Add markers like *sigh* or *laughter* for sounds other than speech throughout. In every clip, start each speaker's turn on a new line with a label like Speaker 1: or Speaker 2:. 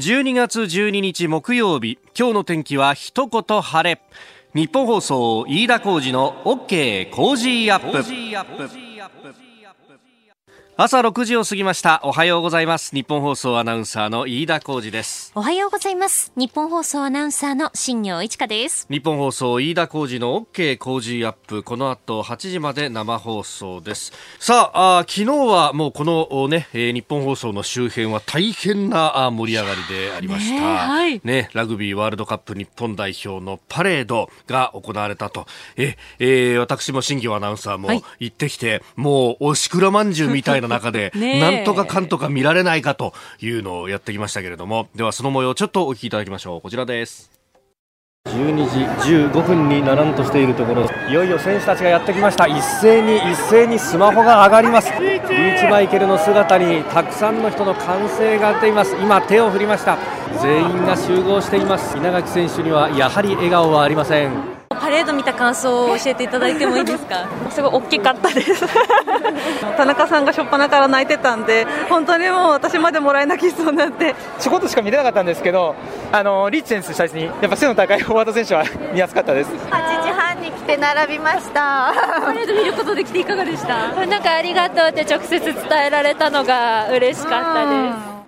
Speaker 1: 12月12日木曜日今日の天気は一言晴れ。日本放送飯田浩二の OK コージーアップ。朝6時を過ぎました。おはようございます。日本放送アナウンサーの飯田浩司です。
Speaker 2: おはようございます。日本放送アナウンサーの新行市佳です。
Speaker 1: 日本放送飯田浩二の OK 工事アップ。この後8時まで生放送です。さああ昨日はもうこのね、えー、日本放送の周辺は大変な盛り上がりでありました、ねはい、ね、ラグビーワールドカップ日本代表のパレードが行われたと。え、えー、私も新業アナウンサーも行ってきて、はい、もうおしくらまんじゅうみたいな中で、*laughs* なんとかかんとか見られないかというのをやってきましたけれども、ではその模様をちょっとお聞きいただきましょう。こちらです。12時15分にならんとしているところいよいよ選手たちがやってきました。一斉に一斉にスマホが上がります。リーチマイケルの姿にたくさんの人の歓声が出ています。今手を振りました。全員が集合しています。稲垣選手にはやはり笑顔はありません
Speaker 2: パレード見た感想を教えていただいてもいいですか？*laughs*
Speaker 3: すごい大きかったです。*laughs* 田中さんが初っ端から泣いてたんで本当にもう私までもらい泣きそうになって
Speaker 4: ちょこっとしか見れなかったんですけどあのリッチ選手たちにやっぱ背の高いフォワード選手は *laughs* 見やすかったです。
Speaker 5: 8時半に来て並びました。
Speaker 2: パレード見ることできていかがでした？
Speaker 5: なんかありがとうって直接伝えられたのが嬉しかったです。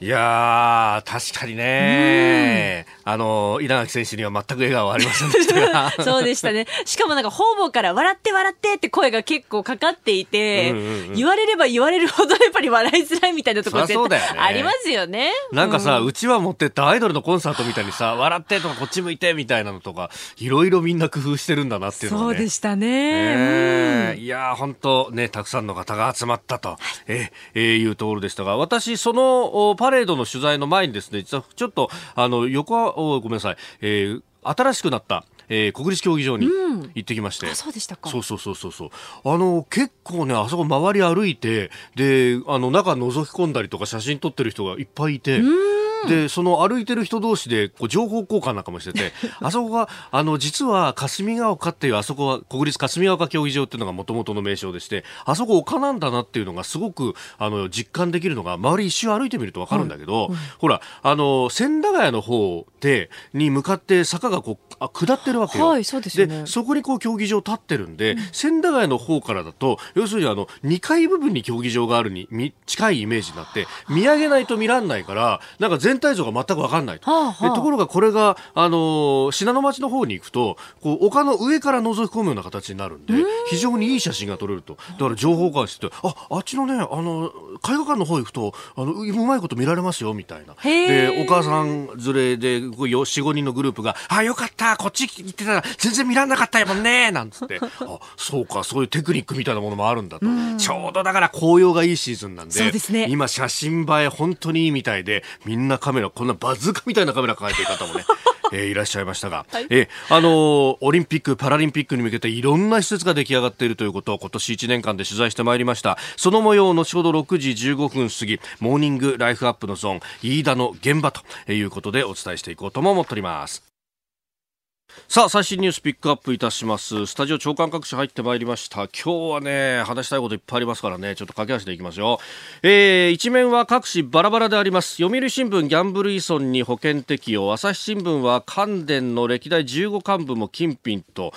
Speaker 1: いや確かにね、あの、稲垣選手には全く笑顔ありませんでしたが。*laughs*
Speaker 2: そうでしたね。しかもなんか方々から笑って笑ってって声が結構かかっていて、うんうんうん、言われれば言われるほどやっぱり笑いづらいみたいなところ絶対ありますよね。
Speaker 1: なんかさ、うちわ持ってったアイドルのコンサートみたいにさ、笑ってとかこっち向いてみたいなのとか、いろいろみんな工夫してるんだなっていうの
Speaker 2: ね、そうでしたね。
Speaker 1: えー、いや本当ね、たくさんの方が集まったと、はい、ええー、いうところでしたが、私、そのパレードの取材の前にですね、実はちょっと、あの、横は、ごめんなさい、えー、新しくなった、えー、国立競技場に行ってきまして、うん、
Speaker 2: そうでしたか。
Speaker 1: そうそうそうそうそう。あの結構ねあそこ周り歩いてであの中覗き込んだりとか写真撮ってる人がいっぱいいて。でその歩いてる人同士でこう情報交換なんかもしてて *laughs* あそこがあの実は霞ヶ丘っていうあそこは国立霞ヶ丘競技場っていうのがもともとの名称でしてあそこ丘なんだなっていうのがすごくあの実感できるのが周り一周歩いてみると分かるんだけど、ほらあの千駄ヶ谷の方でに向かって坂がこうあ下ってるわけよ。
Speaker 2: はい、そうです
Speaker 1: ね、でそこにこう競技場立ってるんで、うん、千駄ヶ谷の方からだと要するにあの2階部分に競技場があるに近いイメージになって見上げないと見らんないからなんか全体像が全く分かんないと。はあはあ、ところがこれがあの信濃町の方に行くとこう丘の上から覗き込むような形になるんで非常にいい写真が撮れると。だから情報交換してああっちのねあの絵画館の方行くとあのうまいこと見られますよみたいな。でお母さん連れで45人のグループがあよかったこっち行ってたら全然見らんなかったもんねなんつって。*laughs* あそうかそういうテクニックみたいなものもあるんだと。ちょうどだから紅葉がいいシーズンなんで
Speaker 2: で、ね、
Speaker 1: 今写真映え本当にいいみたいでみんなカメラこんなバズーカみたいなカメラ抱えてる方もね *laughs* えー、いらっしゃいましたが、はい、えー、あのー、オリンピック・パラリンピックに向けていろんな施設が出来上がっているということを今年1年間で取材してまいりました。その模様を後ほど6時15分過ぎモーニングライフアップのゾーン飯田の現場ということでお伝えしていこうとも思っておりますさあ最新ニュースピックアップいたします。スタジオ長官各紙入ってまいりました。今日はね話したいこといっぱいありますからね。ちょっと駆け足でいきますよ、えー、一面は各紙バラバラであります。読売新聞ギャンブル依存に保険適用。朝日新聞は関電の歴代15幹部も金品と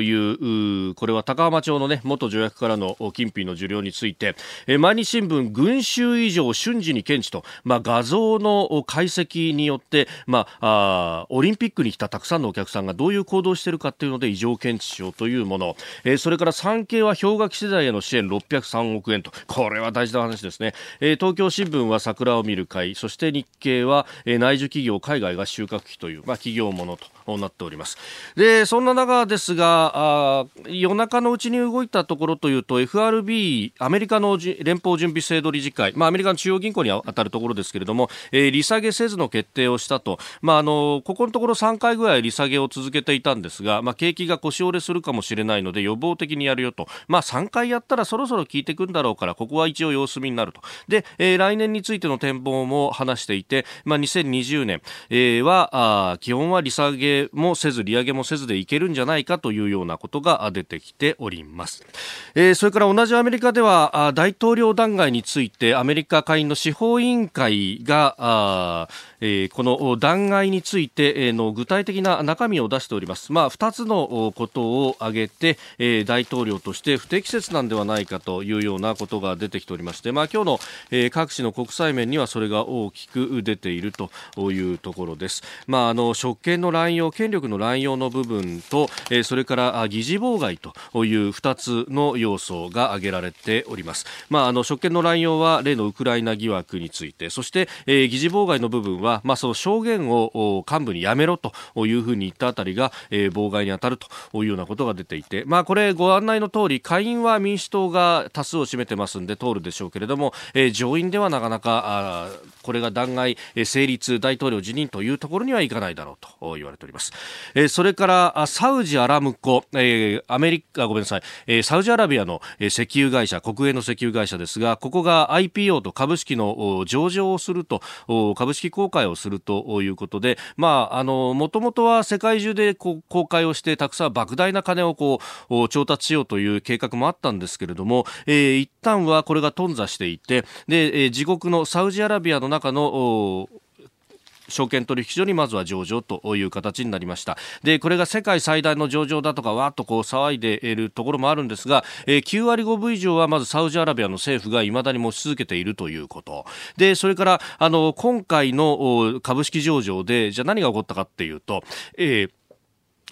Speaker 1: いうこれは高浜町のね元助役からの金品の受領について、えー、毎日新聞群衆以上瞬時に検知と、まあ、画像の解析によって、まあ、あオリンピックに来たたくさんのお客さんががどういう行動をしているかというので異常検知しようというもの、えー、それから産経は氷河期世代への支援603億円と。これは大事な話ですね、えー、東京新聞は桜を見る会。そして日経は、えー、内需企業海外が収穫期という、まあ、企業ものとなっております。でそんな中ですがあ夜中のうちに動いたところというと FRB アメリカの連邦準備制度理事会、まあ、アメリカの中央銀行に当たるところですけれども、えー、利下げせずの決定をしたと、まあ、あのここのところ3回ぐらい利下げを続続けていたんですが、まあ、景気が腰折れするかもしれないので予防的にやるよと、まあ、3回やったらそろそろ効いてくんだろうからここは一応様子見になると。で、えー、来年についての展望も話していて、まあ、2020年、えー、はあ基本は利下げもせず利上げもせずでいけるんじゃないかというようなことが出てきております、えー、それから同じアメリカではあ大統領弾劾についてアメリカ下院の司法委員会があえー、この弾劾についての具体的な中身を出しております。まあ、2つのことを挙げて、えー、大統領として不適切なんではないかというようなことが出てきておりまして、まあ、今日の、えー、各地の国際面にはそれが大きく出ているというところです。まあ、あの職権の乱用、権力の乱用の部分と、えー、それから議事妨害という2つの要素が挙げられております。まあ、あの職権の乱用は例のウクライナ疑惑について、そして、えー、議事妨害の部分は、まあ、その証言を幹部にやめろというふうに言ったあたりが、えー、妨害に当たるというようなことが出ていて、まあ、これご案内の通り下院は民主党が多数を占めてますんで通るでしょうけれども、えー、上院ではなかなかあこれが弾劾、えー、成立大統領辞任というところにはいかないだろうと言われております、えー、それからサウジアラムコ、えー、アメリカごめんなさい、えー、サウジアラビアの石油会社国営の石油会社ですがここが IPO と株式の上場をすると株式公開開をするということで、まあ、あの、もともとは世界中でこう公開をして、たくさん莫大な金をこう、調達しようという計画もあったんですけれども、えー、一旦はこれが頓挫していて、で、えー、自国のサウジアラビアの中の、証券取引所にまずは上場という形になりました。でこれが世界最大の上場だとかわっとこう騒いでいるところもあるんですが、えー、9割5分以上はまずサウジアラビアの政府がいまだに持ち続けているということ。でそれからあの今回の株式上場でじゃあ何が起こったかっていうと、えー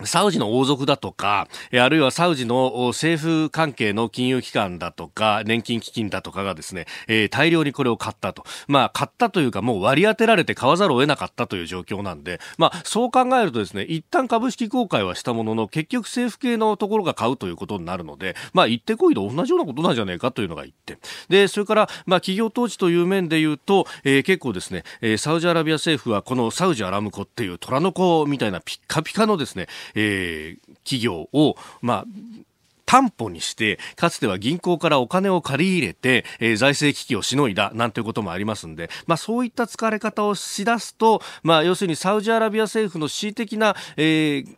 Speaker 1: サウジの王族だとか、あるいはサウジの政府関係の金融機関だとか、年金基金だとかがですね、えー、大量にこれを買ったと。まあ、買ったというか、もう割り当てられて買わざるを得なかったという状況なんで、まあ、そう考えるとですね、一旦株式公開はしたものの、結局政府系のところが買うということになるので、まあ、行ってこいと同じようなことなんじゃないかというのが一点。で、それから、まあ、企業統治という面で言うと、えー、結構ですね、サウジアラビア政府はこのサウジアラムコっていう虎の子みたいなピッカピカのですね、えー、企業を、まあ、担保にして、かつては銀行からお金を借り入れて、えー、財政危機をしのいだ、なんていうこともありますんで、まあそういった使われ方をしだすと、まあ要するにサウジアラビア政府の恣意的な、えー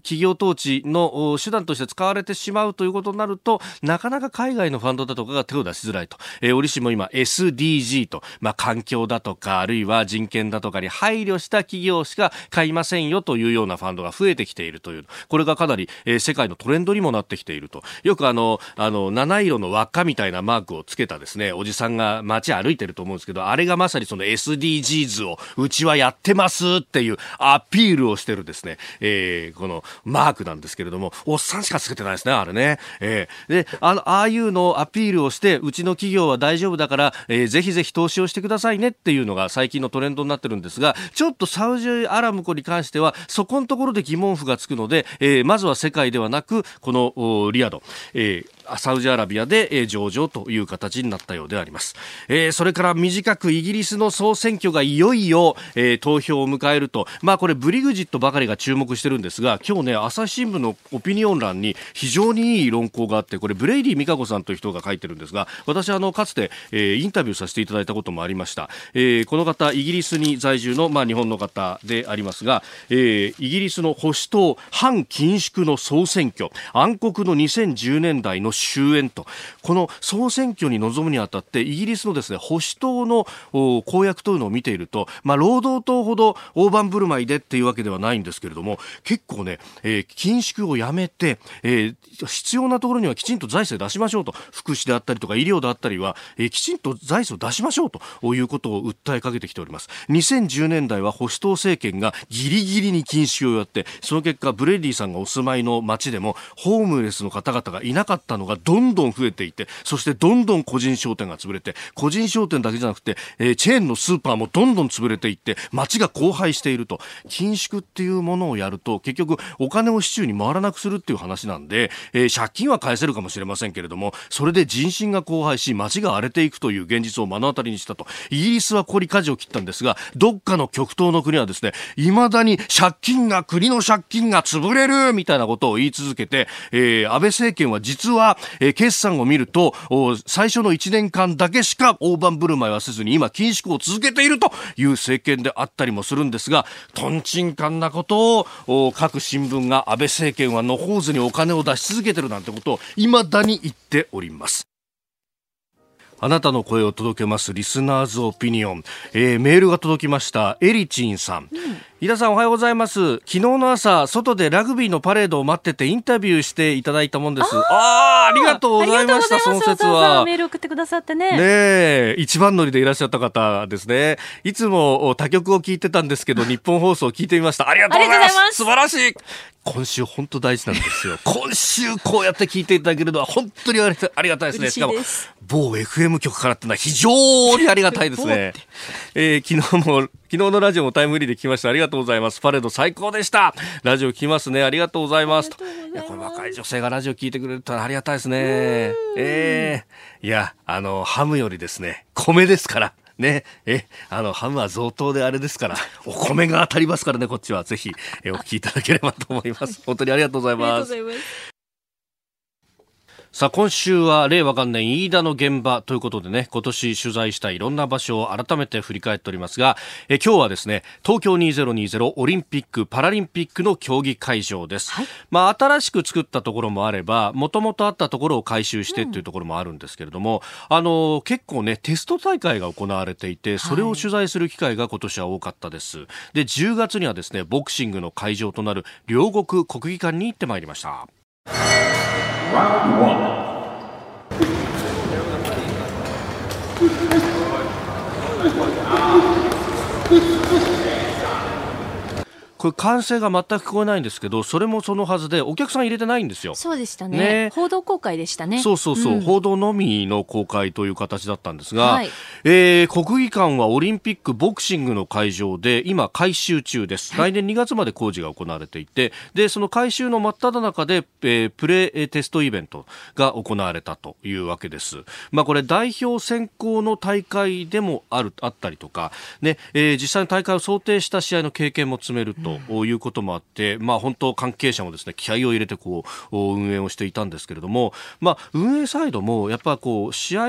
Speaker 1: 企業統治の手段として使われてしまうということになると、なかなか海外のファンドだとかが手を出しづらいと。えー、折しも今 SDG と、まあ、環境だとか、あるいは人権だとかに配慮した企業しか買いませんよというようなファンドが増えてきているという、これがかなり、えー、世界のトレンドにもなってきていると。よくあの、あの、七色の輪っかみたいなマークをつけたですね、おじさんが街歩いてると思うんですけど、あれがまさにその SDGs をうちはやってますっていうアピールをしてるですね、えー、このマークなんですけれども、おっさんしかつけてないですね、あれね。えー、で、あの、ああいうのをアピールをして、うちの企業は大丈夫だから、えー、ぜひぜひ投資をしてくださいねっていうのが最近のトレンドになってるんですが、ちょっとサウジアラムコに関しては、そこのところで疑問符がつくので、えー、まずは世界ではなく、このリアド、えー、サウジアラビアで、えー、上場という形になったようであります、えー、それから短くイギリスの総選挙がいよいよ、えー、投票を迎えると、まあ、これブレグジットばかりが注目してるんですが今ね朝日新聞のオピニオン欄に非常にいい論考があってこれブレイディみかこさんという人が書いてるんですが私あのかつて、えー、インタビューさせていただいたこともありました、えー、この方イギリスに在住の、まあ、日本の方でありますが、えー、イギリスの保守党反緊縮の総選挙暗黒の2010年代の終焉と。この総選挙に臨むにあたってイギリスのですね保守党の公約というのを見ていると、まあ、労働党ほど大盤振る舞いでっていうわけではないんですけれども結構ね、えー、緊縮をやめて、えー、必要なところにはきちんと財政出しましょうと。福祉であったりとか医療であったりは、えー、きちんと財政を出しましょうということを訴えかけてきております。2010年代は保守党政権がギリギリに緊縮をやってその結果ブレディさんがお住まいの街でもホームレスの方々がいなかったのがどんどん増えていてそしてどんどん個人商店が潰れて個人商店だけじゃなくて、えー、チェーンのスーパーもどんどん潰れていって街が荒廃していると。緊縮っていうものをやると結局お金を市中に回らなくするっていう話なんで、えー、借金は返せるかもしれませんけれどもそれで人心が荒廃し街が荒れていくという現実を目の当たりにしたと。イギリスはここに舵を切ったんですがどっかの極東の国はですね未だに借金が国の借金が潰れるみたいなことを言い続けて、えー、安倍政権は実は、えー、決算を見ると最初の1年間だけしか大盤振る舞いはせずに今緊縮を続けているという政権であったりもするんですがとんちんかんなことを各新聞が安倍政権は野放図にお金を出し続けてるなんてことを未だに言っております。あなたの声を届けますリスナーズオピニオン、えー、メールが届きました。エリチンさん、うん。井田さんおはようございます。昨日の朝外でラグビーのパレードを待っててインタビューしていただいたもんです。ああありがとうございましたその説は。
Speaker 2: メール送ってくださってね。
Speaker 1: ね一番乗りでいらっしゃった方ですね。いつも他局を聞いてたんですけど *laughs* 日本放送を聞いてみました。ありがとうございます。素晴らしい。今週本当大事なんですよ。*laughs* 今週こうやって聞いていただけるのは本当にありがたいですね。しかも、某 FM 局からってのは非常にありがたいですね。*laughs* えー、昨日も、昨日のラジオもタイムリーで聞きました。ありがとうございます。パレード最高でした。ラジオ聞きますね。ありがとうございます。といや、これ若い女性がラジオ聞いてくれるとありがたいですね。ええー、いや、あの、ハムよりですね、米ですから。ね、え、あの、ハムは贈答であれですから、お米が当たりますからね、こっちは。ぜひ、え、お聞きいただければと思います。本当にありがとうございます。さあ今週は令和元年飯田の現場ということでね今年取材したいろんな場所を改めて振り返っておりますがえ今日はですね東京2020オリンピック・パラリンピックの競技会場です、はい、まあ新しく作ったところもあればもともとあったところを改修してっていうところもあるんですけれども、うん、あの結構ねテスト大会が行われていてそれを取材する機会が今年は多かったです、はい、で10月にはですねボクシングの会場となる両国国技館に行ってまいりました Round one. これ歓声が全く聞こえないんですけどそれもそのはずでお客さん入れてないんですよ。
Speaker 2: そうでしたね、ね、報道公開でしたね。
Speaker 1: そうそうそう、うん、報道のみの公開という形だったんですが、はい、えー、国技館はオリンピックボクシングの会場で今改修中です、はい、来年2月まで工事が行われていてでその改修の真っ只中で、えー、プレーテストイベントが行われたというわけです。まあこれ代表選考の大会でもあるあったりとかね、えー、実際の大会を想定した試合の経験も積めると、ということもあって、まあ、本当関係者もですね気合を入れてこう運営をしていたんですけれども、まあ、運営サイドもやっぱこう試合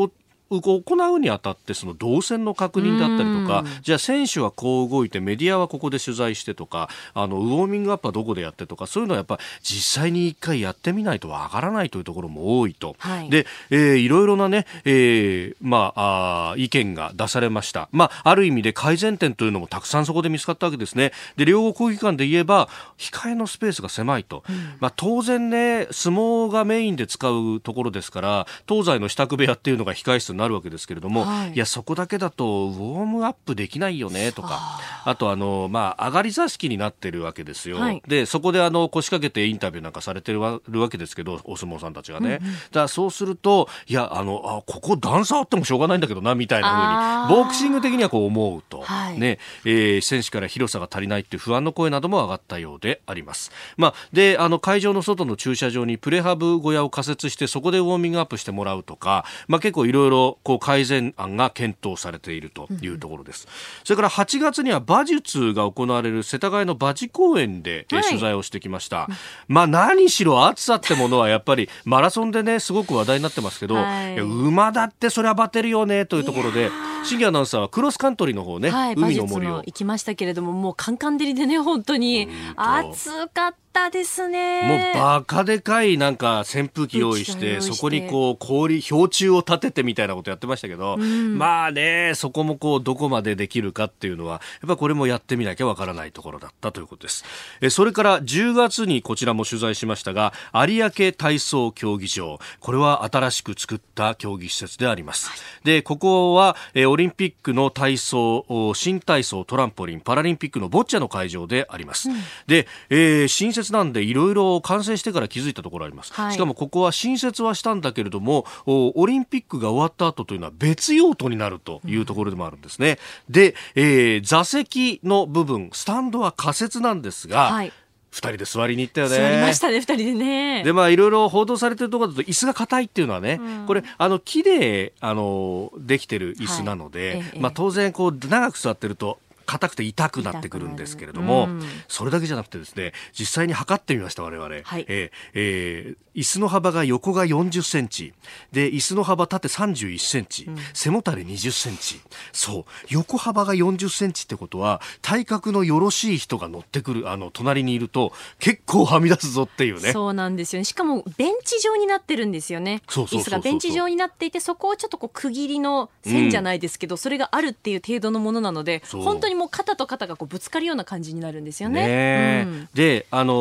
Speaker 1: を行うにあたってその動線の確認だったりとかじゃあ選手はこう動いてメディアはここで取材してとかあのウォーミングアップはどこでやってとかそういうのはやっぱ実際に一回やってみないとわからないというところも多いと、はい、で、えー、いろいろなね、えー、まああ意見が出されました、まあ、ある意味で改善点というのもたくさんそこで見つかったわけですね。で両国国技館で言えば控えのスペースが狭いと、うん、まあ、当然ね相撲がメインで使うところですから東西の支度部屋っていうのが控え室になるわけですけれども、はい、いやそこだけだとウォームアップできないよねとか。あとあの、まあ、上がり座敷になってるわけですよ、はい、でそこであの腰掛けてインタビューなんかされてるわけですけどお相撲さんたちがね、うんうん、だそうするといやあのあここ段差あってもしょうがないんだけどなみたいなふうにボクシング的にはこう思うと、はい、ねえー、選手から広さが足りないっていう不安の声なども上がったようであります。まあ、であの会場の外の駐車場にプレハブ小屋を仮設してそこでウォーミングアップしてもらうとか、まあ、結構いろいろこう改善案が検討されているというところです、うん、それから8月には馬術が行われる世田谷の馬事公園で、はい、取材をしてきました、まあ何しろ暑さってものはやっぱりマラソンでねすごく話題になってますけど、はい、馬だってそれはバテるよねというところで新アナウンサーはクロスカントリーの方ね、はい、海の森を
Speaker 2: 行きましたけれどももうカンカン照りでね本当に暑かったったですね。
Speaker 1: もうバカでかいなんか扇風機用意して、そこにこう氷、氷柱を立ててみたいなことやってましたけど、うん、まあね、そこもこうどこまでできるかっていうのは、やっぱこれもやってみなきゃわからないところだったということです。えそれから10月にこちらも取材しましたが、有明体操競技場。これは新しく作った競技施設であります。はい、で、ここは、えオオリンピックの体操新体操トランポリンパラリンピックのボッチャの会場であります、うん、で、えー、新設なんでいろいろ完成してから気づいたところあります、はい、しかもここは新設はしたんだけれどもオリンピックが終わった後というのは別用途になるというところでもあるんですね、うん、で、えー、座席の部分スタンドは仮設なんですが、はい。二人で座りに行ったよね。
Speaker 2: 座りましたね、二人でね。
Speaker 1: で、まあ、いろいろ報道されてるところだと、椅子が硬いっていうのはね、うん、これ、あの、木で、あの、できてる椅子なので、はい、まあ、当然、こう、長く座ってると、硬くて痛くなってくるんですけれども、うん、それだけじゃなくてですね実際に測ってみました我々、はい、えー、えー、椅子の幅が横が40センチ。で椅子の幅縦31センチ、うん、背もたれ20センチ。そう。横幅が40センチってことは体格のよろしい人が乗ってくるあの隣にいると結構はみ出すぞっていうね。
Speaker 2: そうなんですよね。しかもベンチ状になってるんですよね。椅子がベンチ状になっていてそこをちょっとこう区切りの線じゃないですけど、うん、それがあるっていう程度のものなので本当にもう肩と肩がこうぶつかるような感じになるんですよね。
Speaker 1: ねうん、で、あの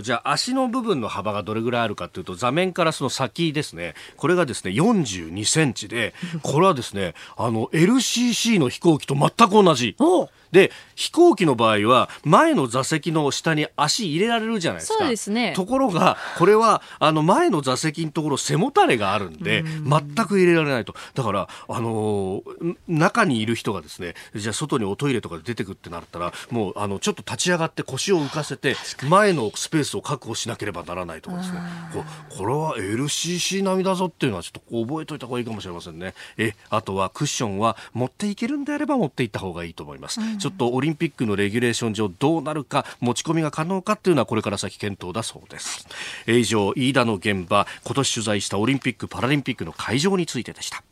Speaker 1: ー、じゃあ足の部分の幅がどれぐらいあるかというと座面からその先ですねこれがですね42センチで *laughs* これはですねあの LCC の飛行機と全く同じ。で飛行機の場合は前の座席の下に足入れられるじゃないですか。
Speaker 2: そうですね。
Speaker 1: ところがこれはあの前の座席のところ背もたれがあるんで全く入れられないと。だからあのー、中にいる人がですねじゃあ外におトイレとかで出てくってなったらもうあのちょっと立ち上がって腰を浮かせて前のスペースを確保しなければならないとかですね。ここれは LCC 並みだぞっていうのはちょっと覚えといた方がいいかもしれませんね。えあとはクッションは持っていけるんであれば持っていった方がいいと思います。ちょっとオリンピックのレギュレーション上どうなるか持ち込みが可能かっていうのはこれから先検討だそうです、はい、以上飯田の現場今年取材したオリンピック・パラリンピックの会場についてでした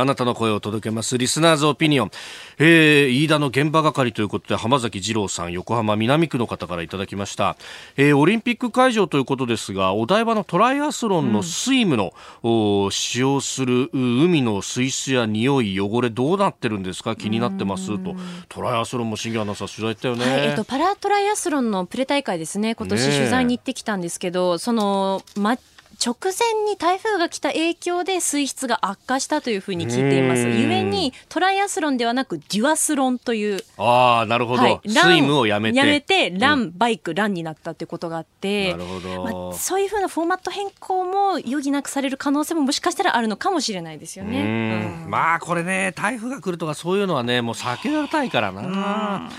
Speaker 1: あなたの声を届けます。リスナーズオピニオン。えー、飯田の現場係ということで、浜崎二郎さん、横浜南区の方からいただきました。えー、オリンピック会場ということですが、お台場のトライアスロンのスイムの、うん、使用する海の水質や匂い、汚れどうなってるんですか？気になってます？と。トライアスロンも新業アナウンサー取材ったよね。はい、えっ、
Speaker 2: と、パラトライアスロンのプレ大会ですね。今年取材に行ってきたんですけど、その、ま、直前に台風が来た影響で水質が悪化したというふうに聞いています。ゆえにトライアスロンではなくデュアスロンという。
Speaker 1: ああ、なるほど、はい、スイムをやめて。
Speaker 2: やめて、ラン、バイク、ランになったということがあって、
Speaker 1: なるほど、
Speaker 2: まあ、そういうふうなフォーマット変更も余儀なくされる可能性ももしかしたらあるのかもしれないですよね。
Speaker 1: うん、まあこれね、台風が来るとかそういうのはね、もう避けられたいからな。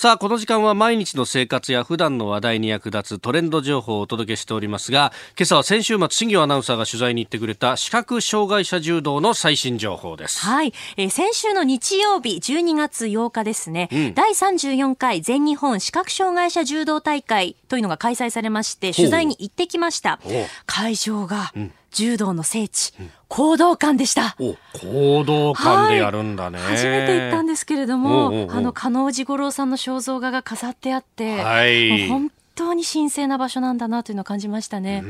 Speaker 1: さあ、この時間は毎日の生活や普段の話題に役立つトレンド情報をお届けしておりますが、今朝は先週末、新業アナウンサーが取材に行ってくれた視覚障害者柔道の最新情報です。
Speaker 2: はい。えー、先週の日曜日、12月8日ですね、うん、第34回全日本視覚障害者柔道大会というのが開催されまして、取材に行ってきました。会場が、うん柔道の聖地、行動館でした。
Speaker 1: 行動館でやるんだね、
Speaker 2: はい、初めて行ったんですけれども、あの、加納治五郎さんの肖像画が飾ってあって、はい、本当に神聖な場所なんだなというのを感じましたね。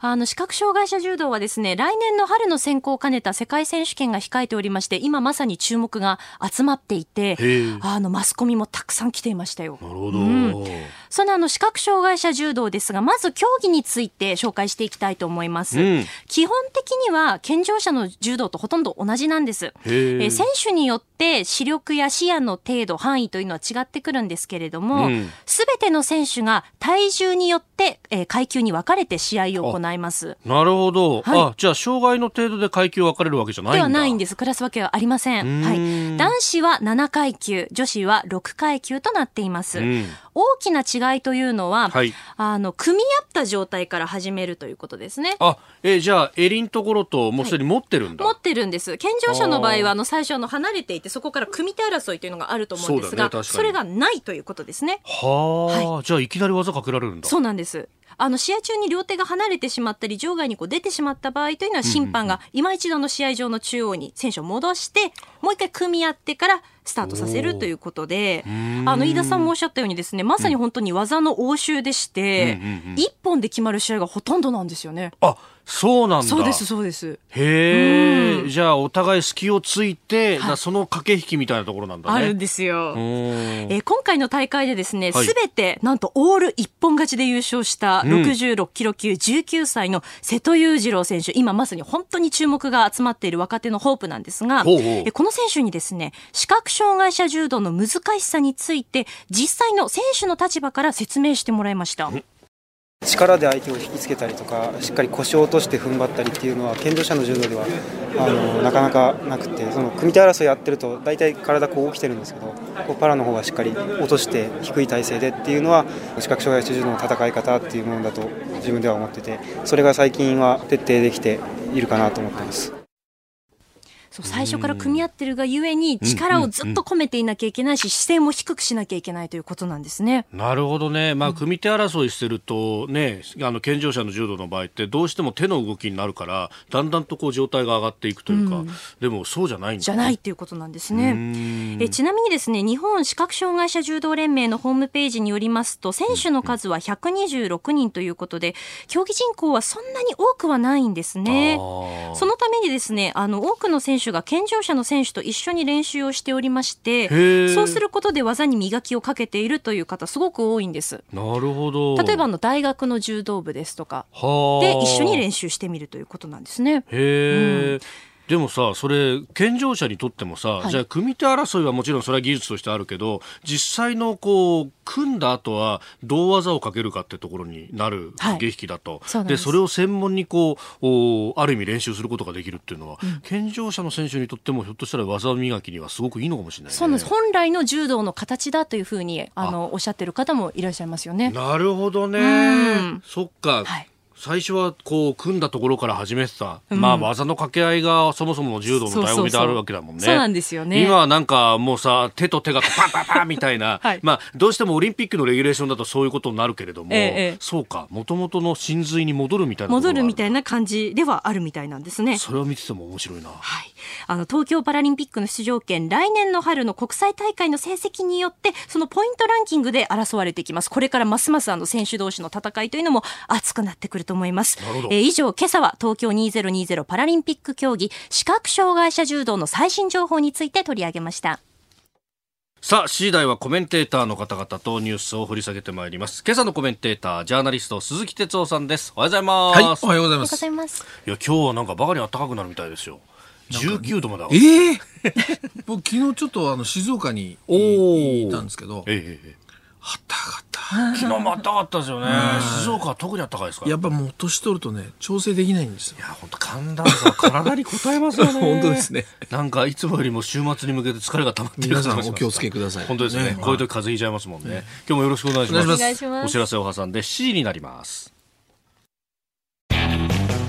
Speaker 2: あの視覚障害者柔道はですね、来年の春の選考を兼ねた世界選手権が控えておりまして、今まさに注目が集まっていて、あのマスコミもたくさん来ていましたよ。
Speaker 1: なるほど。うん、
Speaker 2: そのあの視覚障害者柔道ですが、まず競技について紹介していきたいと思います。うん、基本的には健常者の柔道とほとんど同じなんです。え選手によって視力や視野の程度、範囲というのは違ってくるんですけれども、す、べ、ての選手が体重によって、えー、階級に分かれて試合を行います。
Speaker 1: なるほど。はい、あ、じゃあ障害の程度で階級分かれるわけじゃないんだ
Speaker 2: ではないんです。クラス分けはありません。はい。男子は7階級、女子は6階級となっています。大きな違いというのは、はい、あの組み合った状態から始めるということですね。
Speaker 1: あ、えー、じゃあ襟のところともうすでに持ってるんだ、
Speaker 2: はい、持ってるんです。健常者の場合はあの最初の離れていてそこから組み手争いというのがあると思うんですが、そ,、ね、それがないということですね。
Speaker 1: はあ、はい、じゃあいきなり技かけられるんだ。
Speaker 2: そうなんです。あの試合中に両手が離れてしまったり場外にこう出てしまった場合というのは審判が今一度の試合場の中央に選手を戻してもう一回組み合ってからスタートさせるということであの飯田さんもおっしゃったようにですねまさに本当に技の応酬でして、一本で決まる試合がほとんどなんですよね。
Speaker 1: あそうなんだ。
Speaker 2: そうです、そうです。
Speaker 1: へえ、じゃあお互い隙をついて、はい、その駆け引きみたいなところなんだね。
Speaker 2: あるんですよ。えー、今回の大会でですね、す、べ、てなんとオール一本勝ちで優勝した66キロ級19歳の瀬戸裕次郎選手、今まさに本当に注目が集まっている若手のホープなんですが、ほうほうこの選手にですね、視覚障害者柔道の難しさについて、実際の選手の立場から説明してもらいました。
Speaker 6: 力で相手を引きつけたりとかしっかり腰を落として踏ん張ったりっていうのは健常者の柔道ではあのなかなかなくてその組み手争いやってると大体体こう起きてるんですけどこうパラの方がしっかり落として低い体勢でっていうのは視覚障害者柔道の戦い方っていうものだと自分では思っててそれが最近は徹底できているかなと思ってます。
Speaker 2: そう最初から組み合ってるがゆえに力をずっと込めていなきゃいけないし、姿勢も低くしなきゃいけないということなんですね。
Speaker 1: なるほどね。まあ、組み手争いしてるとね、あの、健常者の柔道の場合ってどうしても手の動きになるから、だんだんとこう状態が上がっていくというか、うん、でもそうじゃないん
Speaker 2: じゃないっていうことなんですね。えちなみにですね、日本視覚障害者柔道連盟のホームページによりますと、選手の数は126人ということで、競技人口はそんなに多くはないんですね。そのためにですね、あの、多くの選手が健常者の選手と一緒に練習をしておりましてそうすることで技に磨きをかけているという方すごく多いんです。
Speaker 1: なるほど。
Speaker 2: 例えばの大学の柔道部ですとかで一緒に練習してみるということなんですね。
Speaker 1: へえ、うんでもさ、それ、健常者にとってもさ、はい、じゃあ、組手争いはもちろんそれは技術としてあるけど、実際のこう、組んだ後は、どう技をかけるかってところになる駆け引きだと。はい、でそれを専門にこうお、ある意味練習することができるっていうのは、うん、健常者の選手にとっても、ひょっとしたら技磨きにはすごくいいのかもしれない、ね、
Speaker 2: そうなんです。本来の柔道の形だというふうに、あの、おっしゃってる方もいらっしゃいますよね。
Speaker 1: なるほどね。そっか。はい最初はこう組んだところから始めてた、うん、まあ技の掛け合いがそもそもの柔道の醍醐味であるわけだもんね。
Speaker 2: そうなんですよね。
Speaker 1: 今はなんかもうさ手と手がパンパンパンみたいな、*laughs* はい、まあどうしてもオリンピックのレギュレーションだとそういうことになるけれども、ええ、そうかもともとの真髄に戻るみたいな
Speaker 2: 戻るみたいな感じではあるみたいなんですね。
Speaker 1: それを見てても面白いな、
Speaker 2: はい、あの東京パラリンピックの出場権来年の春の国際大会の成績によってそのポイントランキングで争われていきます。これからますますあの選手同士の戦いというのも熱くなってくると思いますえー、以上、今朝は東京2020パラリンピック競技視覚障害者柔道の最新情報について取り上げました。
Speaker 1: さあ、次第はコメンテーターの方々とニュースを掘り下げてまいります。今朝のコメンテーター、ジャーナリスト、鈴木哲夫さんです。おはようございます。はい、
Speaker 7: おはようございます。い
Speaker 1: や、今日はなんかバカに暖かくなるみたいですよ。19度まで
Speaker 7: ええー、*laughs* 僕昨日ちょっとあの静岡にいたんですけど、ええあったかった。*laughs*
Speaker 1: 昨日もあったかったですよね。静岡は特にあったかいですか？
Speaker 7: やっぱもう年取るとね、調整できないんですよ。
Speaker 1: いや、本当寒暖差体に応えますよね。*laughs*
Speaker 7: 本当ですね。
Speaker 1: なんかいつもよりも週末に向けて疲れが溜まってる
Speaker 7: 皆さんお気をつけください。
Speaker 1: 本当ですね。ねこういう時風邪ひいちゃいますもんね。今日もよろしくお願いします。お願いします。お知らせを挟んで7時になります。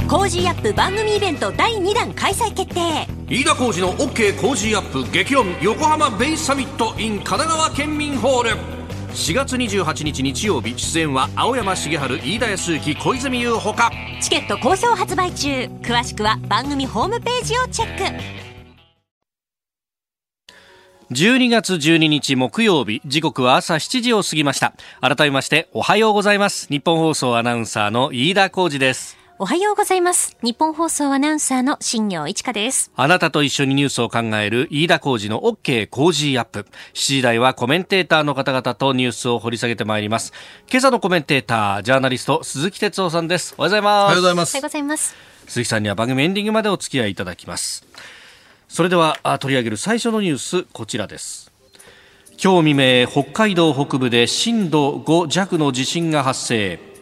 Speaker 2: Cozy up 番組イベント第2弾開催決定
Speaker 1: 飯田浩二の OK コージーアップ激論横浜ベイサミット in 神奈川県民ホール4月28日日曜日出演は青山繁晴飯田泰之小泉悠ほか。
Speaker 2: チケット好評発売中。詳しくは番組ホームページをチェック。
Speaker 1: 12月12日木曜日時刻は朝7時を過ぎました。改めましておはようございます。日本放送アナウンサーの飯田浩司です
Speaker 2: おはようございます。日本放送アナウンサーの新業一華です。
Speaker 1: あなたと一緒にニュースを考える飯田浩二の OK 工事アップ。7時台はコメンテーターの方々とニュースを掘り下げてまいります。今朝のコメンテーター、ジャーナリスト、鈴木哲夫さんです。おはようございます。
Speaker 7: おはようございます。
Speaker 2: おはようございます。
Speaker 1: 鈴木さんには番組エンディングまでお付き合いいただきます。それでは、取り上げる最初のニュース、こちらです。今日未明、北海道北部で震度5弱の地震が発生。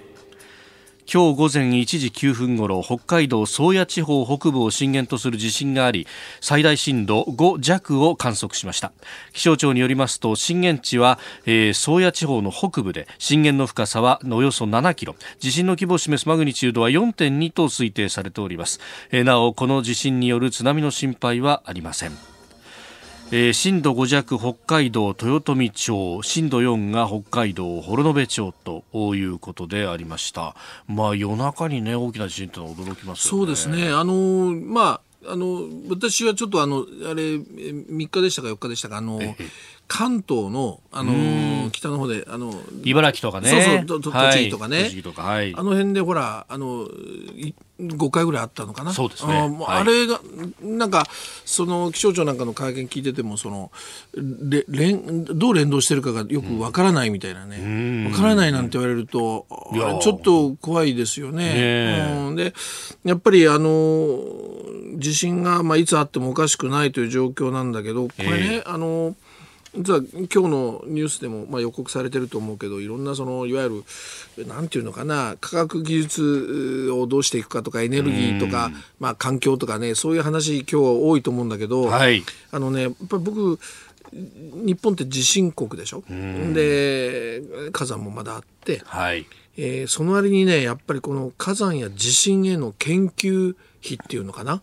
Speaker 1: 今日午前1時9分ごろ北海道宗谷地方北部を震源とする地震があり最大震度5弱を観測しました。気象庁によりますと震源地は、えー、宗谷地方の北部で震源の深さはおよそ7キロ。地震の規模を示すマグニチュードは4.2と推定されております、えー、なおこの地震による津波の心配はありません。えー、震度5弱北海道豊富町震度4が北海道幌延町ということでありました。まあ夜中にね大きな地震というのは驚きます、
Speaker 7: ね、そうですね。あのー、まああの私はちょっとあのあれ3日でしたか4日でしたかあの関東の、あのー、北の方で、あの、
Speaker 1: 茨城とかね。
Speaker 7: そうそう、栃木とかね。
Speaker 1: 栃木とか、はい。
Speaker 7: あの辺でほら、あの、5回ぐらいあったのかな。
Speaker 1: そうですね。
Speaker 7: あ,、あれが、なんか、その気象庁なんかの会見聞いてても、その、れ連どう連動してるかがよくわからないみたいなね。わ、からないなんて言われると、ちょっと怖いですよね。うん、で、やっぱりあの、地震が、まあ、いつあってもおかしくないという状況なんだけど、これね、あの、実は今日のニュースでも、まあ、予告されてると思うけどいろんなそのいわゆるなんていうのかな科学技術をどうしていくかとかエネルギーとか、まあ、環境とかねそういう話今日多いと思うんだけど、はい、あのねやっぱり僕日本って地震国でしょ？で火山もまだあって、はいえー、その割にねやっぱりこの火山や地震への研究費っていうのかな？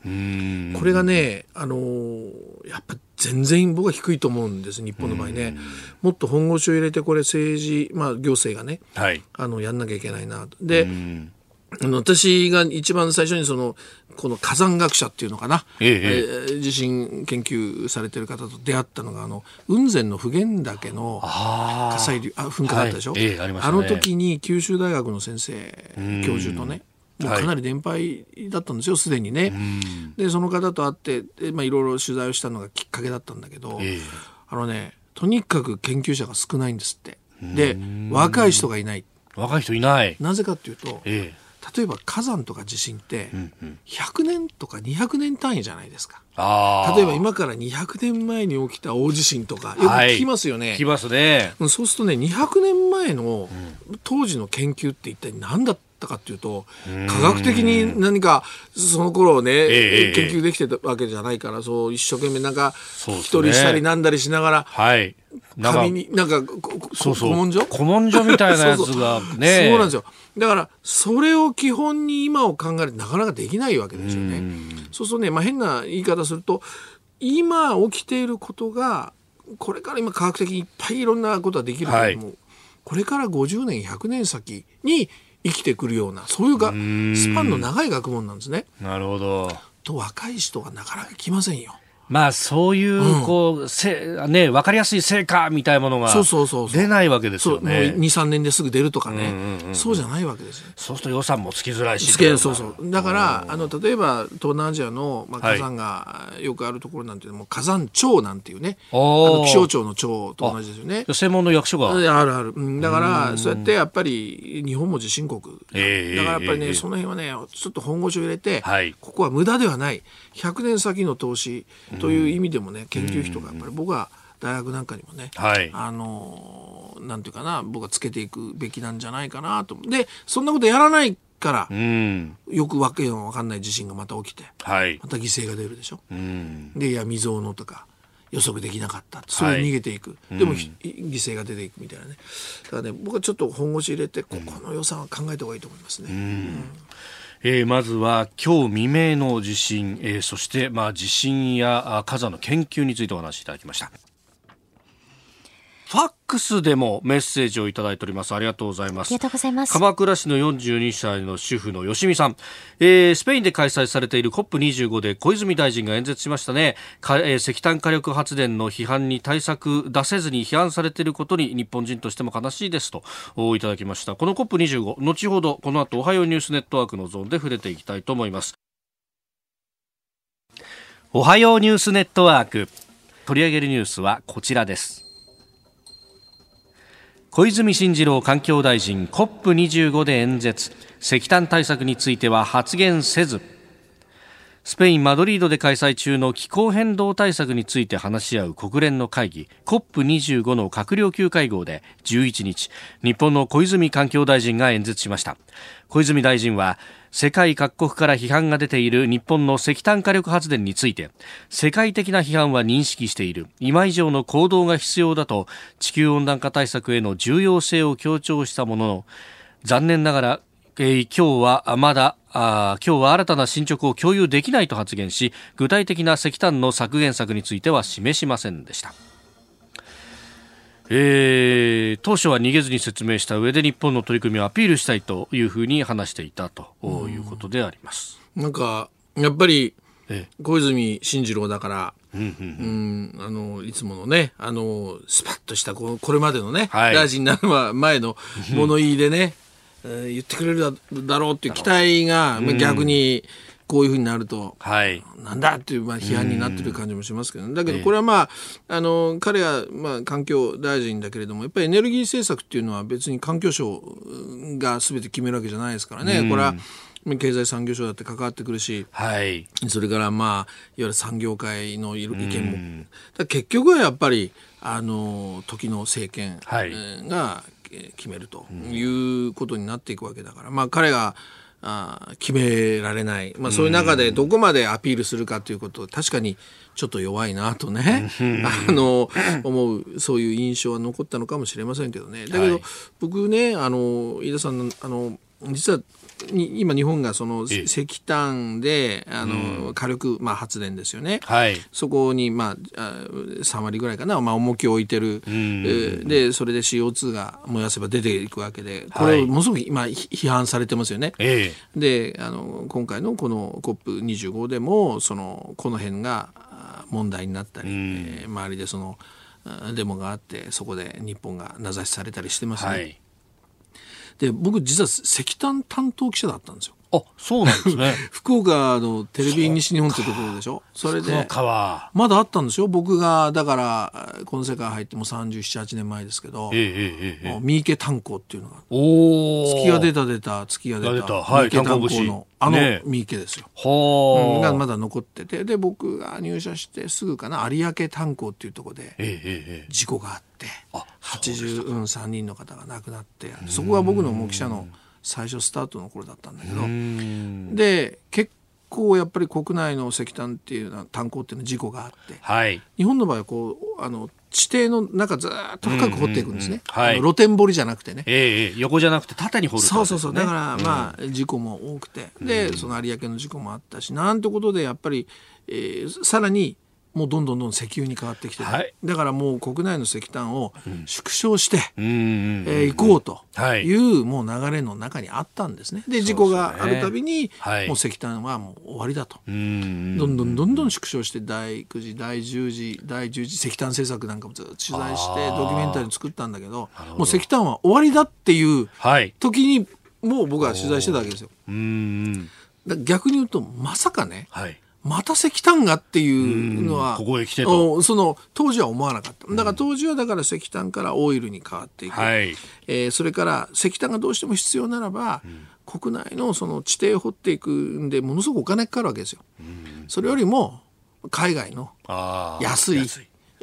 Speaker 7: これがね、あのー、やっぱ全然僕は低いと思うんです日本の場合ね。もっと本腰を入れてこれ政治、まあ、行政がね、はい、あのやんなきゃいけないなで私が一番最初にそのこの火山学者っていうのかな、えええー、地震研究されてる方と出会ったのがあの雲仙の普賢岳の火砕流あ噴火だったでしょ、はい。えあね、あの時に九州大学の先生教授とねもうかなり年配だったんですよ、すでにね。で、その方と会って、まあ、いろいろ取材をしたのがきっかけだったんだけど、えー、あのね、とにかく研究者が少ないんですって。で、若い人がいない。
Speaker 1: 若い人いない。
Speaker 7: なぜかっていうと、えー、例えば火山とか地震って、100年とか200年単位じゃないですか。例えば今から200年前に起きた大地震とかよく聞きますよね、
Speaker 1: はい、聞きますね。
Speaker 7: そうするとね200年前の当時の研究って一体何だったったかっていうと、科学的に何かその頃ね、えー、研究できてたわけじゃないから、そう一生懸命なんか聞き取りしたりなんだりしながら、はい。紙に、なんか、そうそう。古文書？
Speaker 1: 古文書みたいなやつがね
Speaker 7: そうなんですよ。だから、それを基本に今を考えるとなかなかできないわけですよね。そうするとね、まあ変な言い方すると、今起きていることが、これから今科学的にいっぱいいろんなことができるけども、はい、これから50年、100年先に生きてくるようなそういうがスパンの長い学問なんですね。
Speaker 1: なるほど
Speaker 7: と若い人がなかなか来ませんよ。
Speaker 1: まあそういう、こう、せ、ね、わかりやすい成果みたいなものが出ないわけですよね。
Speaker 7: そう2、3年ですぐ出るとかね、そうじゃないわけですよ。
Speaker 1: そうすると予算もつきづらいし。
Speaker 7: そうそう。だから、あの、例えば東南アジアの、まあ、火山がよくあるところなんていうのも、火山庁なんていうね、あの気象庁の庁と同じですよね。
Speaker 1: 専門の役所が
Speaker 7: あるある。だから、そうやってやっぱり日本も地震国。えー、だからやっぱりね、その辺はね、ちょっと本腰を入れて、はい、ここは無駄ではない。100年先の投資という意味でもね、研究費とかやっぱり僕は大学なんかにもね、はい、あのなんていうかな僕はつけていくべきなんじゃないかなと。でそんなことやらないから、うん、よくわけのわかんない地震がまた起きて、はい、また犠牲が出るでしょ？うん、でいや未曾有のとか予測できなかった。それ逃げていく、はい、でも、うん、犠牲が出ていくみたいなね。だからね僕はちょっと本腰入れてここの予算は考えた方がいいと思いますね。うん
Speaker 1: えー、まずは今日未明の地震、えー、そしてまあ地震や火山の研究についてお話しいただきました。ファックスでもメッセージをいただいております。ありがとうございます。
Speaker 2: ありがとうございます。
Speaker 1: 鎌倉市の42歳の主婦の吉見さん。えー、スペインで開催されている COP25 で小泉大臣が演説しましたね。かえー、石炭火力発電の批判に対策出せずに批判されていることに日本人としても悲しいですといただきました。この COP25、後ほどこの後おはようニュースネットワークのゾーンで触れていきたいと思います。おはようニュースネットワーク。取り上げるニュースはこちらです。小泉進次郎環境大臣 COP25 で演説。石炭対策については発言せず。スペイン・マドリードで開催中の気候変動対策について話し合う国連の会議 COP25 の閣僚級会合で11日日本の小泉環境大臣が演説しました。小泉大臣は世界各国から批判が出ている日本の石炭火力発電について世界的な批判は認識している今以上の行動が必要だと地球温暖化対策への重要性を強調したものの残念ながら、えー、今日はまだあ今日は新たな進捗を共有できないと発言し具体的な石炭の削減策については示しませんでした。えー、当初は逃げずに説明した上で日本の取り組みをアピールしたいというふうに話していたということであります。
Speaker 7: なんかやっぱり小泉進次郎だからうんあのいつものねあのスパッとしたここれまでのね、
Speaker 1: はい。
Speaker 7: 大臣になる前の物言いでね、えー言ってくれるだろうっていう期待が、まあ逆にこういうふうになると。
Speaker 1: はい。
Speaker 7: なんだっていう、まあ、批判になってる感じもしますけど、ね、だけどこれはまあ、あの、彼は、まあ、環境大臣だけれども、やっぱりエネルギー政策っていうのは別に環境省が全て決めるわけじゃないですからね。これは、経済産業省だって関わってくるし、
Speaker 1: はい。
Speaker 7: それからまあ、いわゆる産業界の意見も。だ結局はやっぱり、あの、時の政権
Speaker 1: はい
Speaker 7: が決めるということになっていくわけだから、まあ彼が、あ決められない、まあ、そういう中でどこまでアピールするかということ確かにちょっと弱いなとね。*laughs* あの思うそういう印象は残ったのかもしれませんけどね。だけど、
Speaker 1: はい。
Speaker 7: 僕ねあの飯田さんのあの実はに今日本がその
Speaker 1: ええ
Speaker 7: 石炭であの火力、まあ、発電ですよね。
Speaker 1: はい。
Speaker 7: そこに、まあ、あ3割ぐらいかな、まあ、重きを置いてる、えーでそれで CO2 が燃やせば出ていくわけでこれ
Speaker 1: はい
Speaker 7: をものすごく今ひ批判されてますよね。
Speaker 1: ええ。
Speaker 7: であの今回のこの COP25 でもそのこの辺があ問題になったり、えー周りでそのあデモがあってそこで日本が名指しされたりしてますね。
Speaker 1: はい。
Speaker 7: で僕実は石炭担当記者だったんですよ。
Speaker 1: あ、そうなんですね。*laughs*
Speaker 7: 福岡のテレビ西日本ってところでしょ？それ
Speaker 1: 福
Speaker 7: で。まだあったんですよ僕がだからこの世界入っても3738年前ですけど
Speaker 1: ええええええ。
Speaker 7: 三池炭鉱っていうのが
Speaker 1: おお。
Speaker 7: 月が出た出た月が出た
Speaker 1: が出たはい
Speaker 7: 三池炭鉱のあの
Speaker 1: ね
Speaker 7: 三池ですよ、
Speaker 1: ほー
Speaker 7: うんがまだ残っててで僕が入社してすぐかな有明炭鉱っていうところで。事故があって
Speaker 1: あ、
Speaker 7: 83人の方が亡くなってそこが僕の記者の最初スタートの頃だったんだけど。
Speaker 1: うん。
Speaker 7: で結構やっぱり国内の石炭っていうのは炭鉱っていうのは事故があって。
Speaker 1: はい。
Speaker 7: 日本の場合はこうあの地底の中ずーっと深く掘っていくんですね、
Speaker 1: うんうんうんはい
Speaker 7: 露天掘りじゃなくてね。
Speaker 1: ええええ。横じゃなくて縦に掘る
Speaker 7: そうそうそう。だから
Speaker 1: ら
Speaker 7: まあ事故も多くて。でその有明の事故もあったしなんてことでやっぱり、えーさらにもうどんどんどん石油に変わってきてて、
Speaker 1: はい
Speaker 7: だからもう国内の石炭を縮小して、
Speaker 1: うん。
Speaker 7: えー行こうと
Speaker 1: はい
Speaker 7: いうもう流れの中にあったんですね。で事故があるたびに、
Speaker 1: はい
Speaker 7: もう石炭はもう終わりだと。
Speaker 1: うん。
Speaker 7: どんどんどんどん縮小して第9次第10次第11次石炭政策なんかもずっと取材してドキュメンタリー作ったんだけどもう石炭は終わりだっていう
Speaker 1: はい。
Speaker 7: 時にもう僕は取材してたわけですよ。逆に言うとまさかね
Speaker 1: はい。
Speaker 7: また石炭がっていうのは
Speaker 1: うんここへ来てと。
Speaker 7: おその当時は思わなかった。だから当時はだから石炭からオイルに変わっていく、
Speaker 1: はい。
Speaker 7: えーそれから石炭がどうしても必要ならば、国内のその地底を掘っていくんでものすごくお金かかるわけですよ。それよりも海外の。安い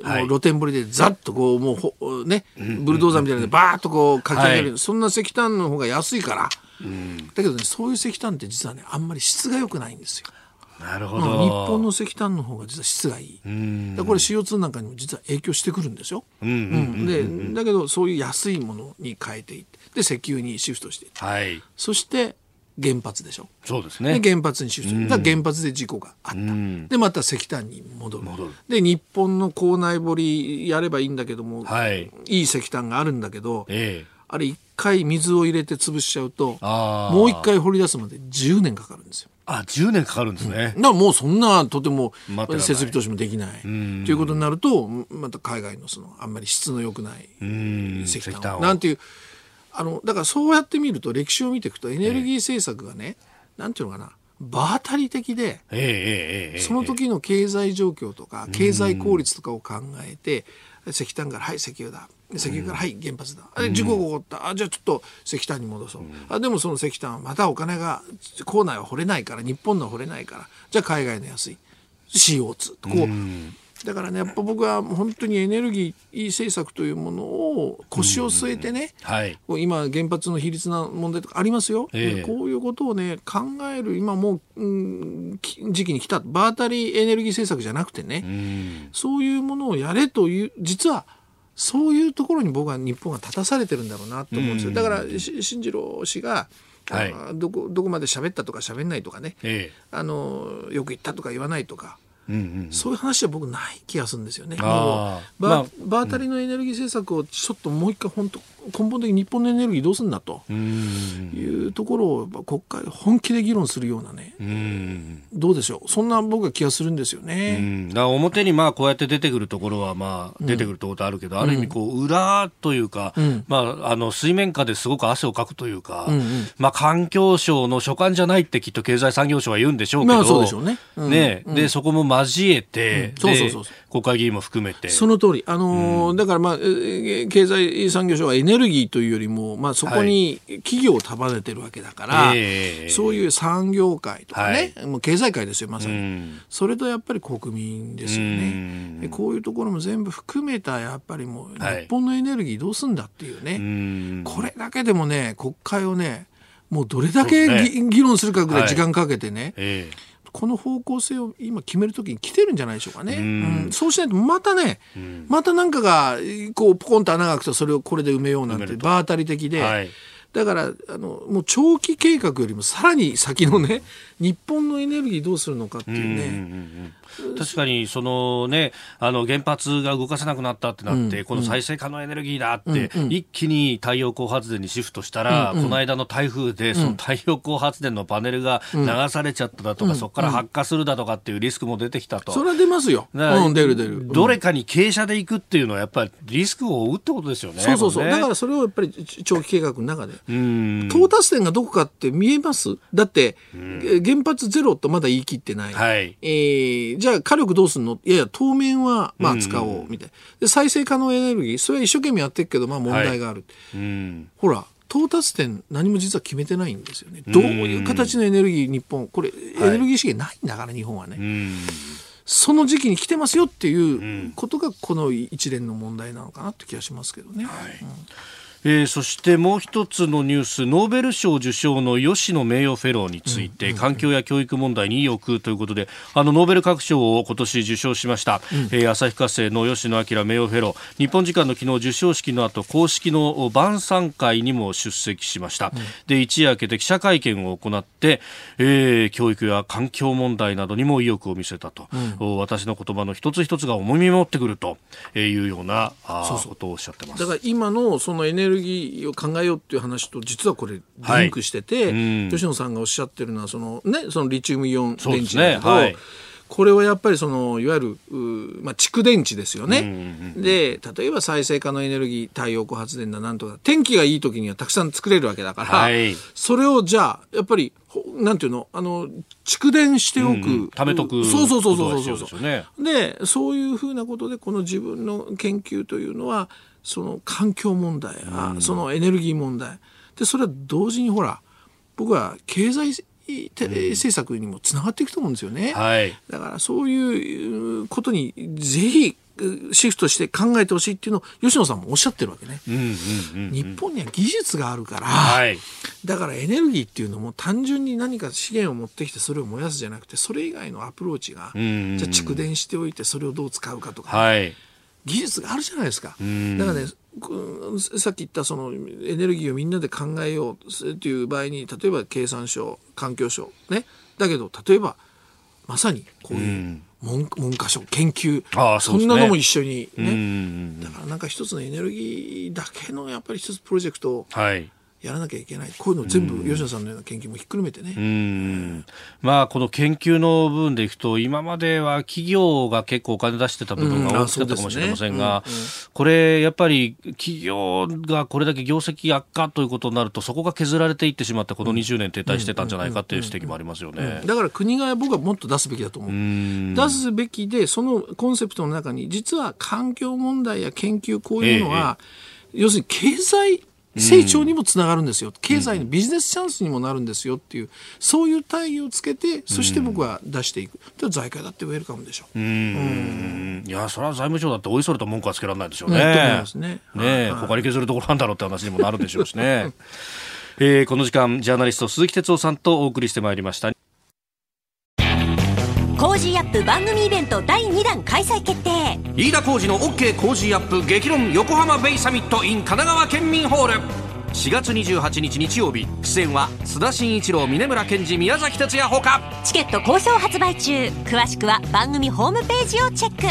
Speaker 1: はい。
Speaker 7: 露天掘りでざっとこうもうほねブルドーザーみたいなのでバーッとこうかき上げる、
Speaker 1: はい。
Speaker 7: そんな石炭の方が安いから、だけどねそういう石炭って実はねあんまり質が良くないんですよ。
Speaker 1: なるほ
Speaker 7: うん
Speaker 1: ど。
Speaker 7: 日本の石炭の方が実は質がいい。
Speaker 1: うん。
Speaker 7: これ CO2 なんかにも実は影響してくるんですよ。
Speaker 1: うんうん
Speaker 7: うんでだけどそういう安いものに変えていってで石油にシフトしていって
Speaker 1: はい。
Speaker 7: そして原発でしょ。
Speaker 1: そうですね。
Speaker 7: で原発にシフトしてだ原発で事故があった、
Speaker 1: ん
Speaker 7: でまた石炭に戻る
Speaker 1: 戻る
Speaker 7: で日本の構内掘りやればいいんだけども、
Speaker 1: はい。
Speaker 7: いい石炭があるんだけど
Speaker 1: ええ。
Speaker 7: あれ一回水を入れて潰しちゃうと
Speaker 1: ああ。
Speaker 7: もう一。回掘り出すまで10年かかるんですよ。
Speaker 1: あ、10年かかるんですね。
Speaker 7: だからもうそんなとても設備投資もできない。と
Speaker 1: ん。
Speaker 7: いうことになるとまた海外のそのあんまり質の良くない
Speaker 1: ん。
Speaker 7: 石炭
Speaker 1: 石炭を。
Speaker 7: なんていうあのだからそうやって見ると歴史を見ていくとエネルギー政策がね、なんていうのかな場当たり的で
Speaker 1: ええええええ。
Speaker 7: その時の経済状況とか経済効率とかを考えて石炭からはい石油だ石油からはい原発だ。あれ事故が起こった。あじゃあちょっと石炭に戻そう。あでもその石炭はまたお金が校内は掘れないから日本のは掘れないからじゃあ海外の安い。CO2 とこう。だからねやっぱ僕は本当にエネルギー政策というものを腰を据えてね、
Speaker 1: はい。
Speaker 7: 今原発の比率な問題とかありますよ、
Speaker 1: ええ。
Speaker 7: こういうことをね考える今もう、うん、き時期に来た。場当たりエネルギー政策じゃなくてね、
Speaker 1: うん。
Speaker 7: そういうものをやれという実はそういうところに僕は日本が立たされてるんだろうなと思うんですよ、だからし進次郎氏が、
Speaker 1: はい
Speaker 7: あどこどこまで喋ったとか喋んないとかね
Speaker 1: ええ。
Speaker 7: あのよく言ったとか言わないとか
Speaker 1: うんうん。
Speaker 7: そういう話は僕ない気がするんですよね。
Speaker 1: あー
Speaker 7: もう
Speaker 1: まあ
Speaker 7: 場場当たりのエネルギー政策をちょっともう一回本当根本的に日本のエネルギーどうすんだというところを国会で本気で議論するようなねどうでしょう。そんな僕は気がするんですよね。
Speaker 1: だ表にまあこうやって出てくるところはまあ出てくるところあるけど、ある意味こう裏というか、まああの水面下ですごく汗をかくというか、まあ環境省の所管じゃないってきっと経済産業省は言うんでしょうけど、まあ、
Speaker 7: そうでしょうね。
Speaker 1: ね、でそこも交えて、そうそうそう。国会議員も含めて。
Speaker 7: その通り。あのだからまあ経済産業省はエネルギーというよりもまあそこに企業を束ねてるわけだから、はい、そういう産業界とかね、はい、もう経済界ですよまさに、それとやっぱり国民ですよね、こういうところも全部含めたやっぱりもう日本のエネルギーどうすんだっていうね、これだけでもね国会をねもうどれだけ、ね、議論するかぐらい時間かけてね、はいえ。ーこの方向性を今決めるときに来てるんじゃないでしょうかね。うん、そうしないとまたね、うん、またなんかがこうポコンと穴が開くとそれをこれで埋めようなんて場当たり的で、はい、だからあのもう長期計画よりもさらに先のね日本のエネルギーどうするのかっていうね。うんうんうん
Speaker 1: 確かにその、ね、あの原発が動かせなくなったってなって、うん、この再生可能エネルギーだって、うん、一気に太陽光発電にシフトしたら、うん、この間の台風で、その太陽光発電のパネルが流されちゃっただとか、そこから発火するだとかっていうリスクも出てきたと。
Speaker 7: それは出ますよ。うん、出る出る。
Speaker 1: どれかに傾斜でいくっていうのは、やっぱりリスクを負うってことですよね。
Speaker 7: そうそうそう。ね、だからそれをやっぱり長期計画の中で。到達点がどこかって見えます？だって、原発ゼロとまだ言い切ってない。はい、えー、じゃあ火力どうするの？いやいや、当面はまあ使おう、みたいな。で、再生可能エネルギー、それは一生懸命やってるけど、まあ問題がある。はい、ほら、到達点何も実は決めてないんですよね。どういう形のエネルギー、日本、これ、エネルギー資源ないんだから、日本はね。その時期に来てますよっていうことが、この一連の問題なのかなって気がしますけどね。はいうん
Speaker 1: えー、そしてもう一つのニュースノーベル賞受賞の吉野名誉フェローについて、うん、環境や教育問題に意欲ということであのノーベル学賞を今年受賞しました、うん、えー、旭化成の吉野明名誉フェロー。日本時間の昨日授賞式の後公式の晩餐会にも出席しました、うん、で一夜明けて記者会見を行って、えー、教育や環境問題などにも意欲を見せたと、うん、私の言葉の一つ一つが重み持ってくるというようなあことをおっしゃってます。
Speaker 7: だから今のそのエネルギーを考えようっていう話と実はこれリンクしてて、はい、吉野さんがおっしゃってるのはその、ね、そのリチウムイオン電池だけど、ね。はい、これはやっぱりそのいわゆるまあ、蓄電池ですよね、うんうんうん、で例えば再生可能エネルギー太陽光発電だなんとか天気がいい時にはたくさん作れるわけだから、はい、それをじゃあやっぱりなんていうのあの蓄電しておく、うん、
Speaker 1: 貯めとく
Speaker 7: そうそうそうそうそうそう、ね、でそういうふうなことでこの自分の研究というのはその環境問題や、そのエネルギー問題。でそれは同時にほら僕は経済政策にもつながっていくと思うんですよね、はい、だからそういうことにぜひシフトして考えてほしいっていうのを吉野さんもおっしゃってるわけね、うんうんうんうん、日本には技術があるから、はい、だからエネルギーっていうのも単純に何か資源を持ってきてそれを燃やすじゃなくてそれ以外のアプローチが、うんうん、じゃあ蓄電しておいてそれをどう使うかとか、はい技術があるじゃないですか。だからね、さっき言ったそのエネルギーをみんなで考えようという場合に例えば経産省環境省ね。だけど例えばまさにこういう文,、文科省研究。そ、ね,、んなのも一緒にね。だからなんか一つのエネルギーだけのやっぱり一つプロジェクトを、はいやらなきゃいけない。こういうの全部吉野さんのような研究もひっくるめてね、うん、
Speaker 1: まあ、この研究の部分でいくと今までは企業が結構お金出してた部分が大きかったかもしれませんが、うんね。うんうん、これやっぱり企業がこれだけ業績悪化ということになるとそこが削られていってしまったこの20年停滞してたんじゃないかという指摘もありますよね。
Speaker 7: だから国が僕はもっと出すべきだと思う。出すべきでそのコンセプトの中に実は環境問題や研究こういうのは、ええ、要するに経済成長にもつながるんですよ、経済のビジネスチャンスにもなるんですよっていう、そういう大義をつけて、そして僕は出していく、うん、財界だってウェルカムでしょ。う。う
Speaker 1: ん。いや、それは財務省だって、おいそれと文句はつけられないでしょうね。ね。ねね、はい、他に削るところなんだろうって話にもなるでしょうしね。*laughs* えー、この時間、ジャーナリスト鈴木哲夫さんとお送りしてまいりました。
Speaker 8: Cozy up 番組イベント第2弾開催決定
Speaker 1: 飯田浩司の OK コージーアップ激論横浜ベイサミット in 神奈川県民ホール。4月28日日曜日。出演は須田慎一郎峯村健司宮崎哲弥ほか。
Speaker 8: チケット好評発売中。詳しくは番組ホームページをチェック。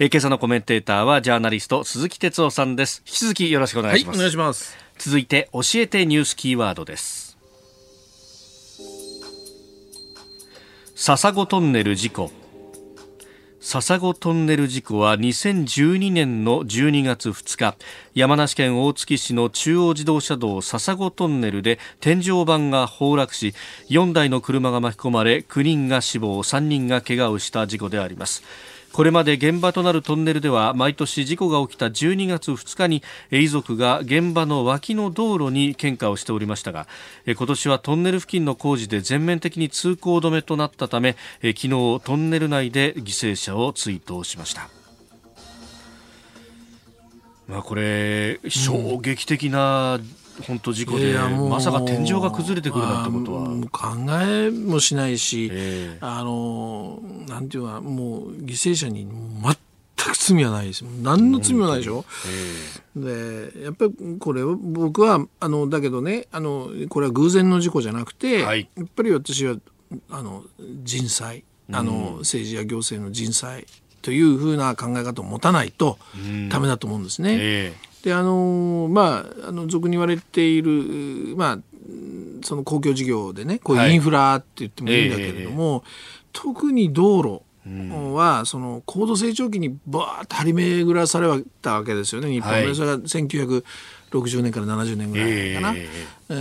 Speaker 1: えー、今朝のコメンテーターはジャーナリスト鈴木哲夫さんです。引き続きよろしくお願いします、
Speaker 7: はい、お願いします。
Speaker 1: 続いて教えてニュースキーワードです。笹子トンネル事故笹子トンネル事故は2012年の12月2日山梨県大月市の中央自動車道笹子トンネルで天井板が崩落し4台の車が巻き込まれ9人が死亡3人がけがをした事故であります。これまで現場となるトンネルでは毎年事故が起きた12月2日に遺族が現場の脇の道路に献花をしておりましたが今年はトンネル付近の工事で全面的に通行止めとなったため昨日トンネル内で犠牲者を追悼しました。まあこれ衝撃的な本当事故で、まさか天井が崩れてくるなんてことは。
Speaker 7: 考えもしないし、えー、あの、なんていうか、もう犠牲者に全く罪はないです。何の罪もないでしょ？えー、で、やっぱりこれ僕は、あの、だけどね、あの、これは偶然の事故じゃなくて、はい、やっぱり私は、あの、人災、あの、政治や行政の人災というふうな考え方を持たないとダメだと思うんですね。えーであのまああの俗に言われているまあその公共事業でねこういうインフラって言ってもいいんだけれども、はいえー、特に道路は、その高度成長期にバーッと張り巡らされたわけですよね。日本で、はい、それが1960年から70年ぐらいかな、えー、え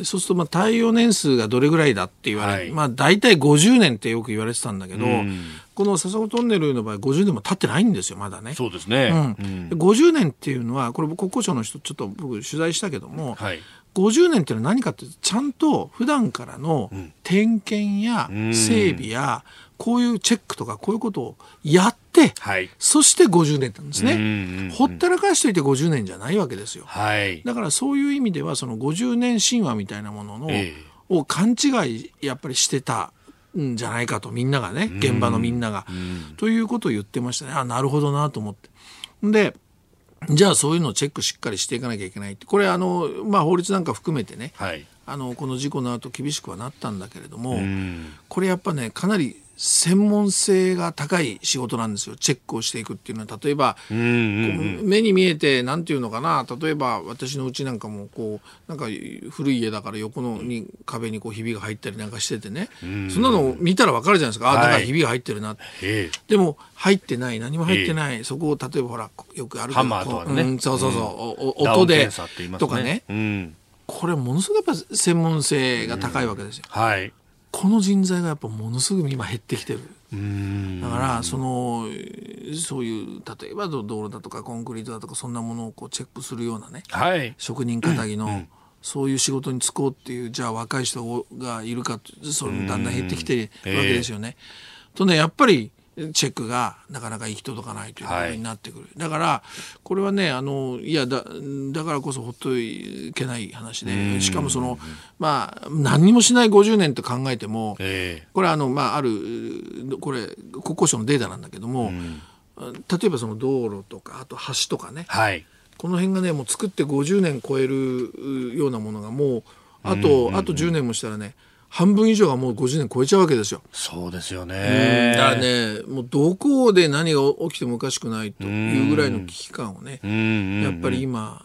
Speaker 7: ー、そうするとまあ耐用年数がどれぐらいだって言われて、はい、まあ大体50年ってよく言われてたんだけど、うん、この笹子トンネルの場合50年も経ってないんですよまだね。
Speaker 1: そうですね、
Speaker 7: うん。うん、50年っていうのはこれ国交省の人ちょっと僕取材したけども、はい、50年っていうのは何かってちゃんと普段からの点検や整備や、こういうチェックとかこういうことをやって、はい、そして50年なんですね、ほったらかしといて50年じゃないわけですよ、はい、だからそういう意味ではその50年神話みたいなものの、えー、を勘違いやっぱりしてたんじゃないかとみんながね現場のみんなが、ということを言ってましたね。あなるほどなと思って。でじゃあそういうのをチェックしっかりしていかなきゃいけないって。これあの、まあ、法律なんか含めてね、はい、あのこの事故の後厳しくはなったんだけれどもこれやっぱねかなり専門性が高い仕事なんですよ。チェックをしていくっていうのは。例えば、目に見えてなんていうのかな。例えば私のうちなんかもこうなんか古い家だから横のに壁にこうひびが入ったりなんかしててね、そんなの見たらわかるじゃないですか、あだからひびが入ってるな、でも入ってない。何も入ってない、そこを例えばほらよくある
Speaker 1: ハンマーとかね、うん、
Speaker 7: そうそうそう、音でとかね、これものすごくやっぱ専門性が高いわけですよ。はいこの人材がやっぱものすごく今減ってきてる。だからそのそういう例えば道路だとかコンクリートだとかそんなものをこうチェックするようなね、はい、職人かたぎの、うん、そういう仕事に就こうっていうじゃあ若い人がいるかそれだんだん減ってきてるわけですよね。とねやっぱりチェックがなかなか行き届かないということになってくる、はい、だからこれはねあのいやだだからこそほっといけない話でしかもそのまあ何にもしない50年と考えても、えー、これあのまああるこれ国交省のデータなんだけども、例えばその道路とかあと橋とかね、はい、この辺がねもう作って50年超えるようなものがもうあと、あと10年もしたらね半分以上がもう50年超えちゃうわけですよ。
Speaker 1: そうですよね。
Speaker 7: だからね、もうどこで何が起きてもおかしくないというぐらいの危機感をね、やっぱり今、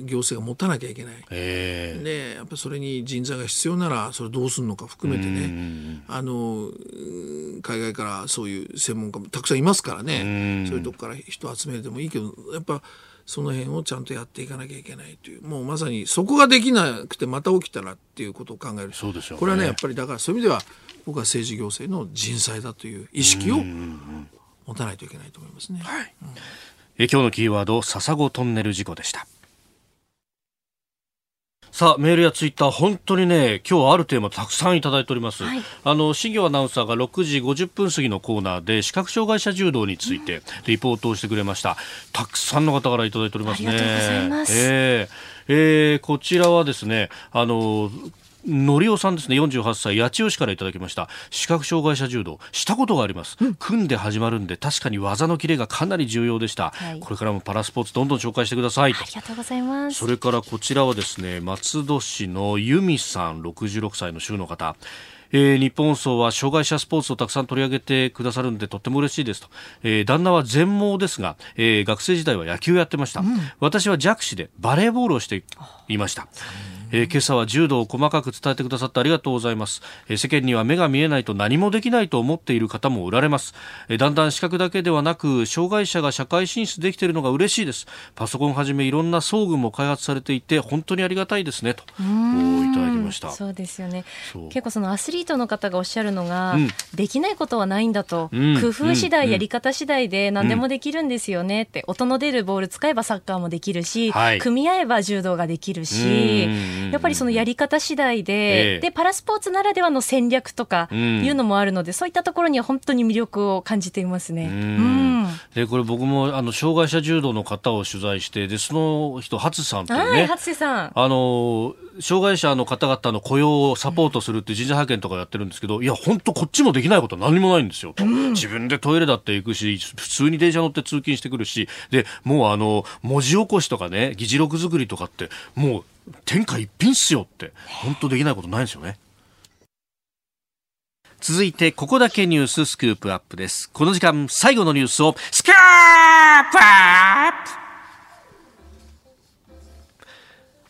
Speaker 7: 行政が持たなきゃいけない。で、やっぱりそれに人材が必要なら、それどうするのか含めてね、あの、海外からそういう専門家もたくさんいますからね、そういうとこから人集めてもいいけど、やっぱ、その辺をちゃんとやっていかなきゃいけないという。もうまさにそこができなくてまた起きたらっていうことを考える。
Speaker 1: そうでしょう、ね、
Speaker 7: これはねやっぱりだからそういう意味では僕は政治行政の人災だという意識を持たないといけないと思いますね。はい、うん、
Speaker 1: え今日のキーワード笹子トンネル事故でした。さあ、メールやツイッター、本当にね、今日あるテーマたくさんいただいております。はい、あの、新業アナウンサーが6時50分過ぎのコーナーで、視覚障害者柔道についてリポートをしてくれました。たくさんの方からいただいておりますね。ありがとうございます。えー、えー、こちらはですね、あの、のりおさんですね。48歳。八千代市からいただきました。視覚障害者柔道。したことがあります、うん、組んで始まるんで確かに技のキレがかなり重要でした、はい、これからもパラスポーツどんどん紹介してください。
Speaker 2: ありがとうございます。
Speaker 1: それからこちらはですね松戸市の由美さん66歳の州の方。えー、日本放送は障害者スポーツをたくさん取り上げてくださるんでとっても嬉しいですと、えー、旦那は全盲ですが、えー、学生時代は野球やってました、うん、私は弱視でバレーボールをしていました、えー、今朝は柔道を細かく伝えてくださってありがとうございます、えー、世間には目が見えないと何もできないと思っている方もおられます、えー、だんだん視覚だけではなく障害者が社会進出できているのが嬉しいです。パソコンはじめいろんな装具も開発されていて本当にありがたいですねといただきました。
Speaker 2: そうですよね。結構そのアスリートの方がおっしゃるのが、うん、できないことはないんだと、うん、工夫次第、うん、やり方次第で何でもできるんですよねって、音の出るボール使えばサッカーもできるし、はい、組み合えば柔道ができるし、やっぱりそのやり方次第で、えー、で、パラスポーツならではの戦略とかいうのもあるので、うん、そういったところには本当に魅力を感じていますね。うん、
Speaker 1: で、これ僕も、あの、障害者柔道の方を取材して、で、その人、初さんっていうね。はい、
Speaker 2: 初さん。
Speaker 1: あの、障害者の方々の雇用をサポートするって人材派遣とかやってるんですけど、いや、本当こっちもできないことは何もないんですよと、うん、自分でトイレだって行くし、普通に電車乗って通勤してくるし、で、もうあの、文字起こしとかね、議事録作りとかって、もう天下一品っすよって、本当できないことないんですよね。続いて、ここだけニューススクープアップです。この時間、最後のニュースを、スクープアップ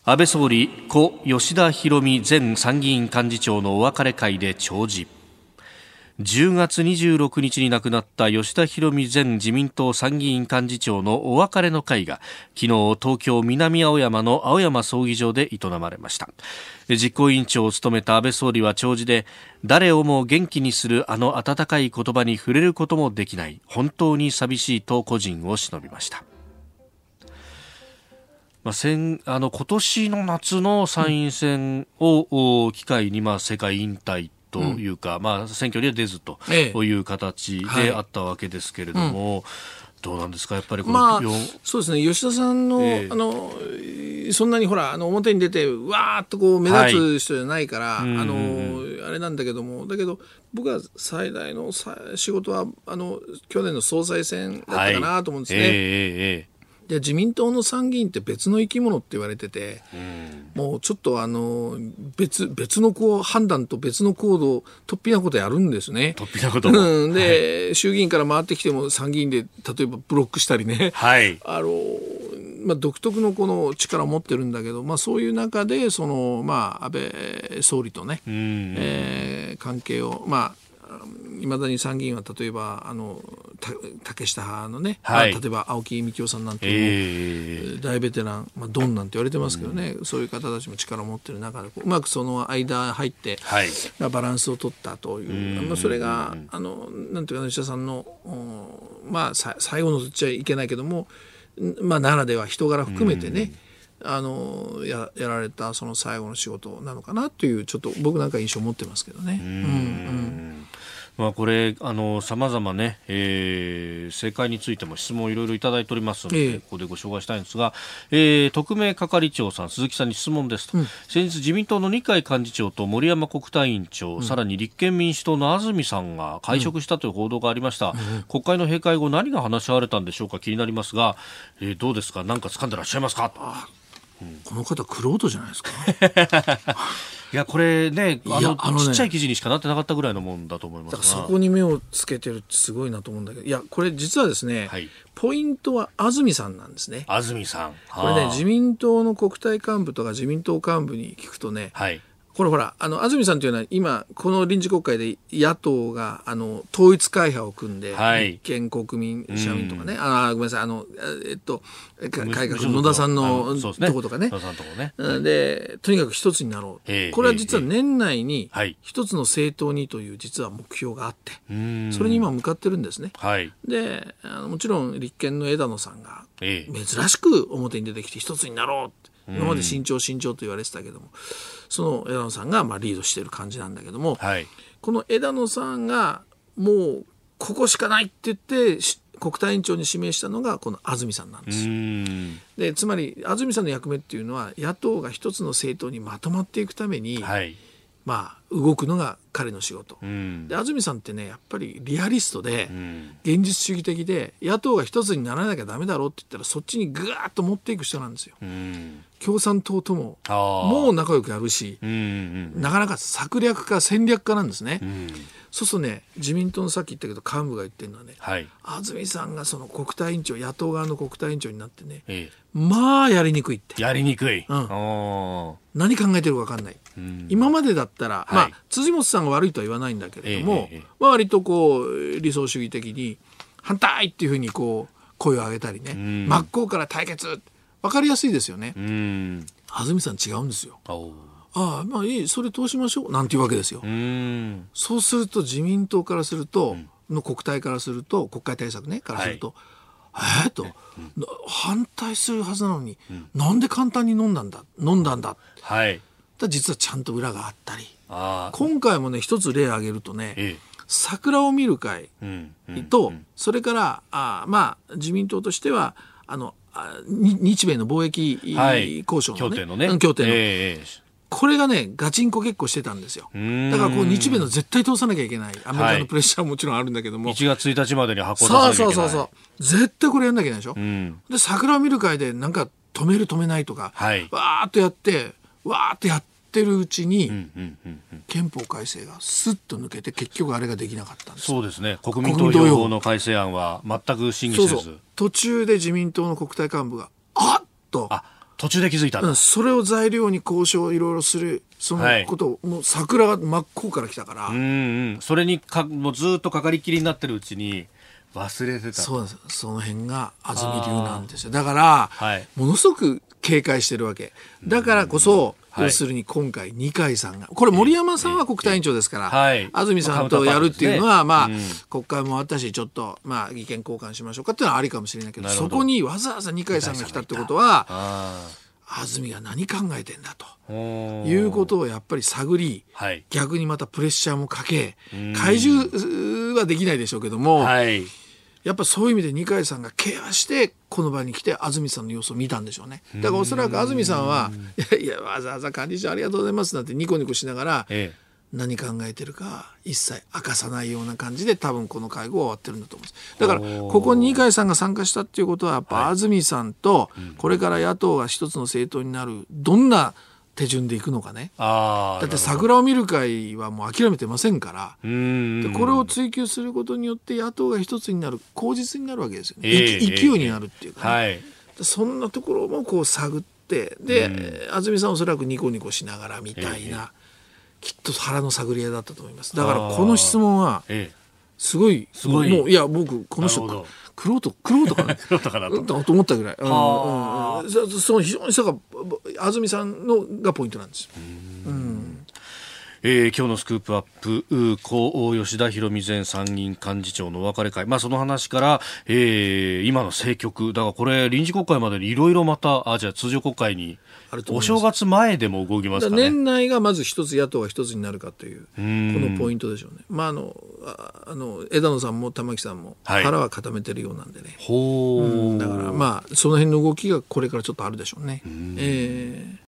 Speaker 1: 安倍総理、故吉田博美前参議院幹事長のお別れ会で弔辞。10月26日に亡くなった吉田博美前自民党参議院幹事長のお別れの会が昨日東京南青山の青山葬儀場で営まれました。実行委員長を務めた安倍総理は弔辞で誰をも元気にするあの温かい言葉に触れることもできない本当に寂しいと個人を偲びました。まあ、先あの今年の夏の参院選を、機会に、まあ、世界引退というか、うん、まあ、選挙には出ずという形であったわけですけれども、はいうん。どうなんですか？やっぱり
Speaker 7: まあ、そうですね。吉田さんのえー、あのそんなにほらあの表に出てわーっとこう目立つ人じゃないから、はい、あのあれなんだけどもだけど僕は最大の仕事はあの去年の総裁選だったかなと思うんですね。はい。えーえーで自民党の参議院って別の生き物って言われてて、うん、もうちょっとあの別別のこう判断と別の行動突飛なことやるんですね。
Speaker 1: 突飛なこと、
Speaker 7: うん、で、はい、衆議院から回ってきても参議院で例えばブロックしたりね、
Speaker 1: はい、
Speaker 7: あのまあ、独特のこの力を持ってるんだけど、まあ、そういう中でその、まあ、安倍総理とね、えー、関係を、まあ、いまだに参議院は例えばあの竹下派のね、はい、例えば青木幹雄さんなんていう、えー、大ベテラン、まあ、ドンなんて言われてますけどね、うん、そういう方たちも力を持ってる中でうまくその間入って、はい、バランスを取ったという、まあ、それがあのなんていうか吉田さんの、まあ、さ最後のとっちゃいけないけども、まあ、ならでは人柄含めてね、あのややられたその最後の仕事なのかなというちょっと僕なんか印象を持ってますけどね。うん、うん
Speaker 1: まあ、これ、さまざまね、えー、政界についても質問をいろいろいただいておりますので、えー、ここでご紹介したいんですが、えー、特命係長さん、鈴木さんに質問ですと、うん、先日自民党の二階幹事長と森山国対委員長、うん、さらに立憲民主党の安住さんが会食したという報道がありました。うん、国会の閉会後、何が話し合われたんでしょうか、気になりますが、えー、どうですか、何か掴んでらっしゃいますか？
Speaker 7: この方、くろうとじゃないですか？*laughs*
Speaker 1: いやこれねあのあの、ね、ちっちゃい記事にしかなってなかったぐらいのもんだと思います
Speaker 7: そこに目をつけてるってすごいなと思うんだけどいやこれ実はですね、はい、ポイントは安住さんなんですね。
Speaker 1: 安住さん。
Speaker 7: これね自民党の国対幹部とか自民党幹部に聞くとね、はいこれほら、あの、安住さんというのは今、この臨時国会で野党が、あの、統一会派を組んで、はい、立憲国民、社民とかね、あごめんなさい、あの、えっと、改革、野田さんのとことかね。ね。で、とにかく一つになろう。これは実は年内に、一つの政党にという実は目標があって、それに今向かってるんですね。はい、であの、もちろん立憲の枝野さんが、珍しく表に出てきて一つになろうって、今まで慎重慎重と言われてたけども、その枝野さんがまあリードしている感じなんだけども、はい、この枝野さんがもうここしかないって言って国対委員長に指名したのがこの安住さんなんです。でつまり安住さんの役目っていうのは野党が一つの政党にまとまっていくために、はい、まあ動くのが彼の仕事、
Speaker 1: うん。
Speaker 7: で安住さんってねやっぱりリアリストで
Speaker 1: うん。
Speaker 7: 現実主義的で野党が一つにならなきゃダメだろうって言ったらそっちにぐーっと持っていく人なんですよ。
Speaker 1: うん。
Speaker 7: 共産党とももう仲良くやるし
Speaker 1: うんうん。
Speaker 7: なかなか策略家戦略家なんですね、
Speaker 1: うん
Speaker 7: そうするとね自民党のさっき言ったけど幹部が言ってるのはね
Speaker 1: はい。
Speaker 7: 安住さんがその国対委員長野党側の国対委員長になってね
Speaker 1: え
Speaker 7: まあやりにくいって。
Speaker 1: えやりにくい、
Speaker 7: うん。
Speaker 1: あ
Speaker 7: 何考えてるか分かんない、
Speaker 1: ん。
Speaker 7: 今までだったら、
Speaker 1: はい。
Speaker 7: まあ辻元さんが悪いとは言わないんだけれども、
Speaker 1: ええええ
Speaker 7: まあ、割とこう理想主義的に反対っていうふうにこう声を上げたりね、
Speaker 1: ん。
Speaker 7: 真っ向から対決。分かりやすいですよね、
Speaker 1: ーうん。
Speaker 7: 安住さん違うんですよああまあいいそれ通しましょうなんていうわけですよ、
Speaker 1: うん。
Speaker 7: そうすると自民党からすると、の国対からすると国会対策ねからすると、えー、と、な反対するはずなのに、なんで簡単に飲んだんだ飲んだんだ。
Speaker 1: はい。
Speaker 7: だ実はちゃんと裏があったり。
Speaker 1: ああ
Speaker 7: 今回もね一つ例挙げるとね、
Speaker 1: え
Speaker 7: 桜を見る会と、それからあまあ自民党としてはあのあに日米の貿易
Speaker 1: はい。
Speaker 7: 交渉の、ね
Speaker 1: 協定のね。
Speaker 7: うん協定の、
Speaker 1: ええ
Speaker 7: これがねガチンコ結構してたんですよ。
Speaker 1: ん。
Speaker 7: だからこう日米の絶対通さなきゃいけない。アメリカ
Speaker 1: はい。
Speaker 7: のプレッシャーももちろんあるんだけども、
Speaker 1: 1月1日までに発行出さ
Speaker 7: そう
Speaker 1: なきゃいうけない。
Speaker 7: そそうそう絶対これやんなきゃいけないでしょ、
Speaker 1: うん。
Speaker 7: で桜を見る会でなんか止める止めないとか、
Speaker 1: はい。
Speaker 7: わーっとやってわーっとやってるうちに、憲法改正がスッと抜けて結局あれができなかったんです。
Speaker 1: そうですね。国民投票法の改正案は全く審議せず。
Speaker 7: そうそう。途中で自民党の国対幹部があっと
Speaker 1: あ途中で気づいたんだ、
Speaker 7: うんそれを材料に交渉をいろいろするその
Speaker 1: はい
Speaker 7: ことを、もう桜が真っ向から来たから、
Speaker 1: うんうん。それにかもうずっとかかりきりになってるうちに忘れてた
Speaker 7: そうです。その辺が安住流なんですよ。だから、
Speaker 1: はい。
Speaker 7: ものすごく警戒してるわけ。だからこそ、
Speaker 1: はい
Speaker 7: 要するに今回二階さんがこれ森山さんは国対委員長ですから、
Speaker 1: はい。
Speaker 7: 安住さんとやるっていうのは、まあ、
Speaker 1: うん。
Speaker 7: 国会もあったしちょっと、まあ、意見交換しましょうかっていうのはありかもしれないけどそこにわざわざ二階さんが来たってことは
Speaker 1: あ
Speaker 7: 安住が何考えてんだと。いうことをやっぱり探り
Speaker 1: はい。
Speaker 7: 逆にまたプレッシャーもかけ
Speaker 1: ん。
Speaker 7: 怪獣はできないでしょうけども、
Speaker 1: はい
Speaker 7: やっぱそういう意味で二階さんがケアしてこの場に来て安住さんの様子を見たんでしょうね。だからおそらく安住さんはいやいやわざわざ管理長ありがとうございますなんてニコニコしながら
Speaker 1: え
Speaker 7: 何考えてるか一切明かさないような感じで多分この会合は終わってるんだと思うんです。だからここに二階さんが参加したっていうことはやっぱ安住さんとこれから野党が一つの政党になるどんな手順でいくのかね。だって桜を見る会はもう諦めてませんから。
Speaker 1: うん
Speaker 7: でこれを追求することによって野党が一つになる口実になるわけですよね、
Speaker 1: ええ
Speaker 7: いき勢いになるっていうかね、
Speaker 1: はい。
Speaker 7: でそんなところもこう探ってで、安住さんはおそらくニコニコしながらみたいな、きっと腹の探り合いだったと思います。だからこの質問は
Speaker 1: ええ。
Speaker 7: すごい
Speaker 1: すごい。
Speaker 7: もういや僕この人くろうとくろうとかな。
Speaker 1: どうだかなと。
Speaker 7: うんと思ったぐらい、うん
Speaker 1: はあ
Speaker 7: うん。うんそその非常にさが安住さんのがポイントなんですよ
Speaker 1: えー今日のスクープアップ、う高吉田博美前参議院幹事長のお別れ会、まあ、その話から、えー今の政局、だからこれ、臨時国会までにいろいろまた、あじゃあ通常国会に
Speaker 7: あると思います
Speaker 1: お正月前でも動きますかね。
Speaker 7: 年内がまず一つ野党が一つになるかというこ
Speaker 1: ん
Speaker 7: のポイントでしょうね。まああのああの枝野さんも玉木さんも
Speaker 1: はい
Speaker 7: 腹は固めてるようなんでね。
Speaker 1: ほう、
Speaker 7: だからまあその辺の動きがこれからちょっとあるでしょうね。えー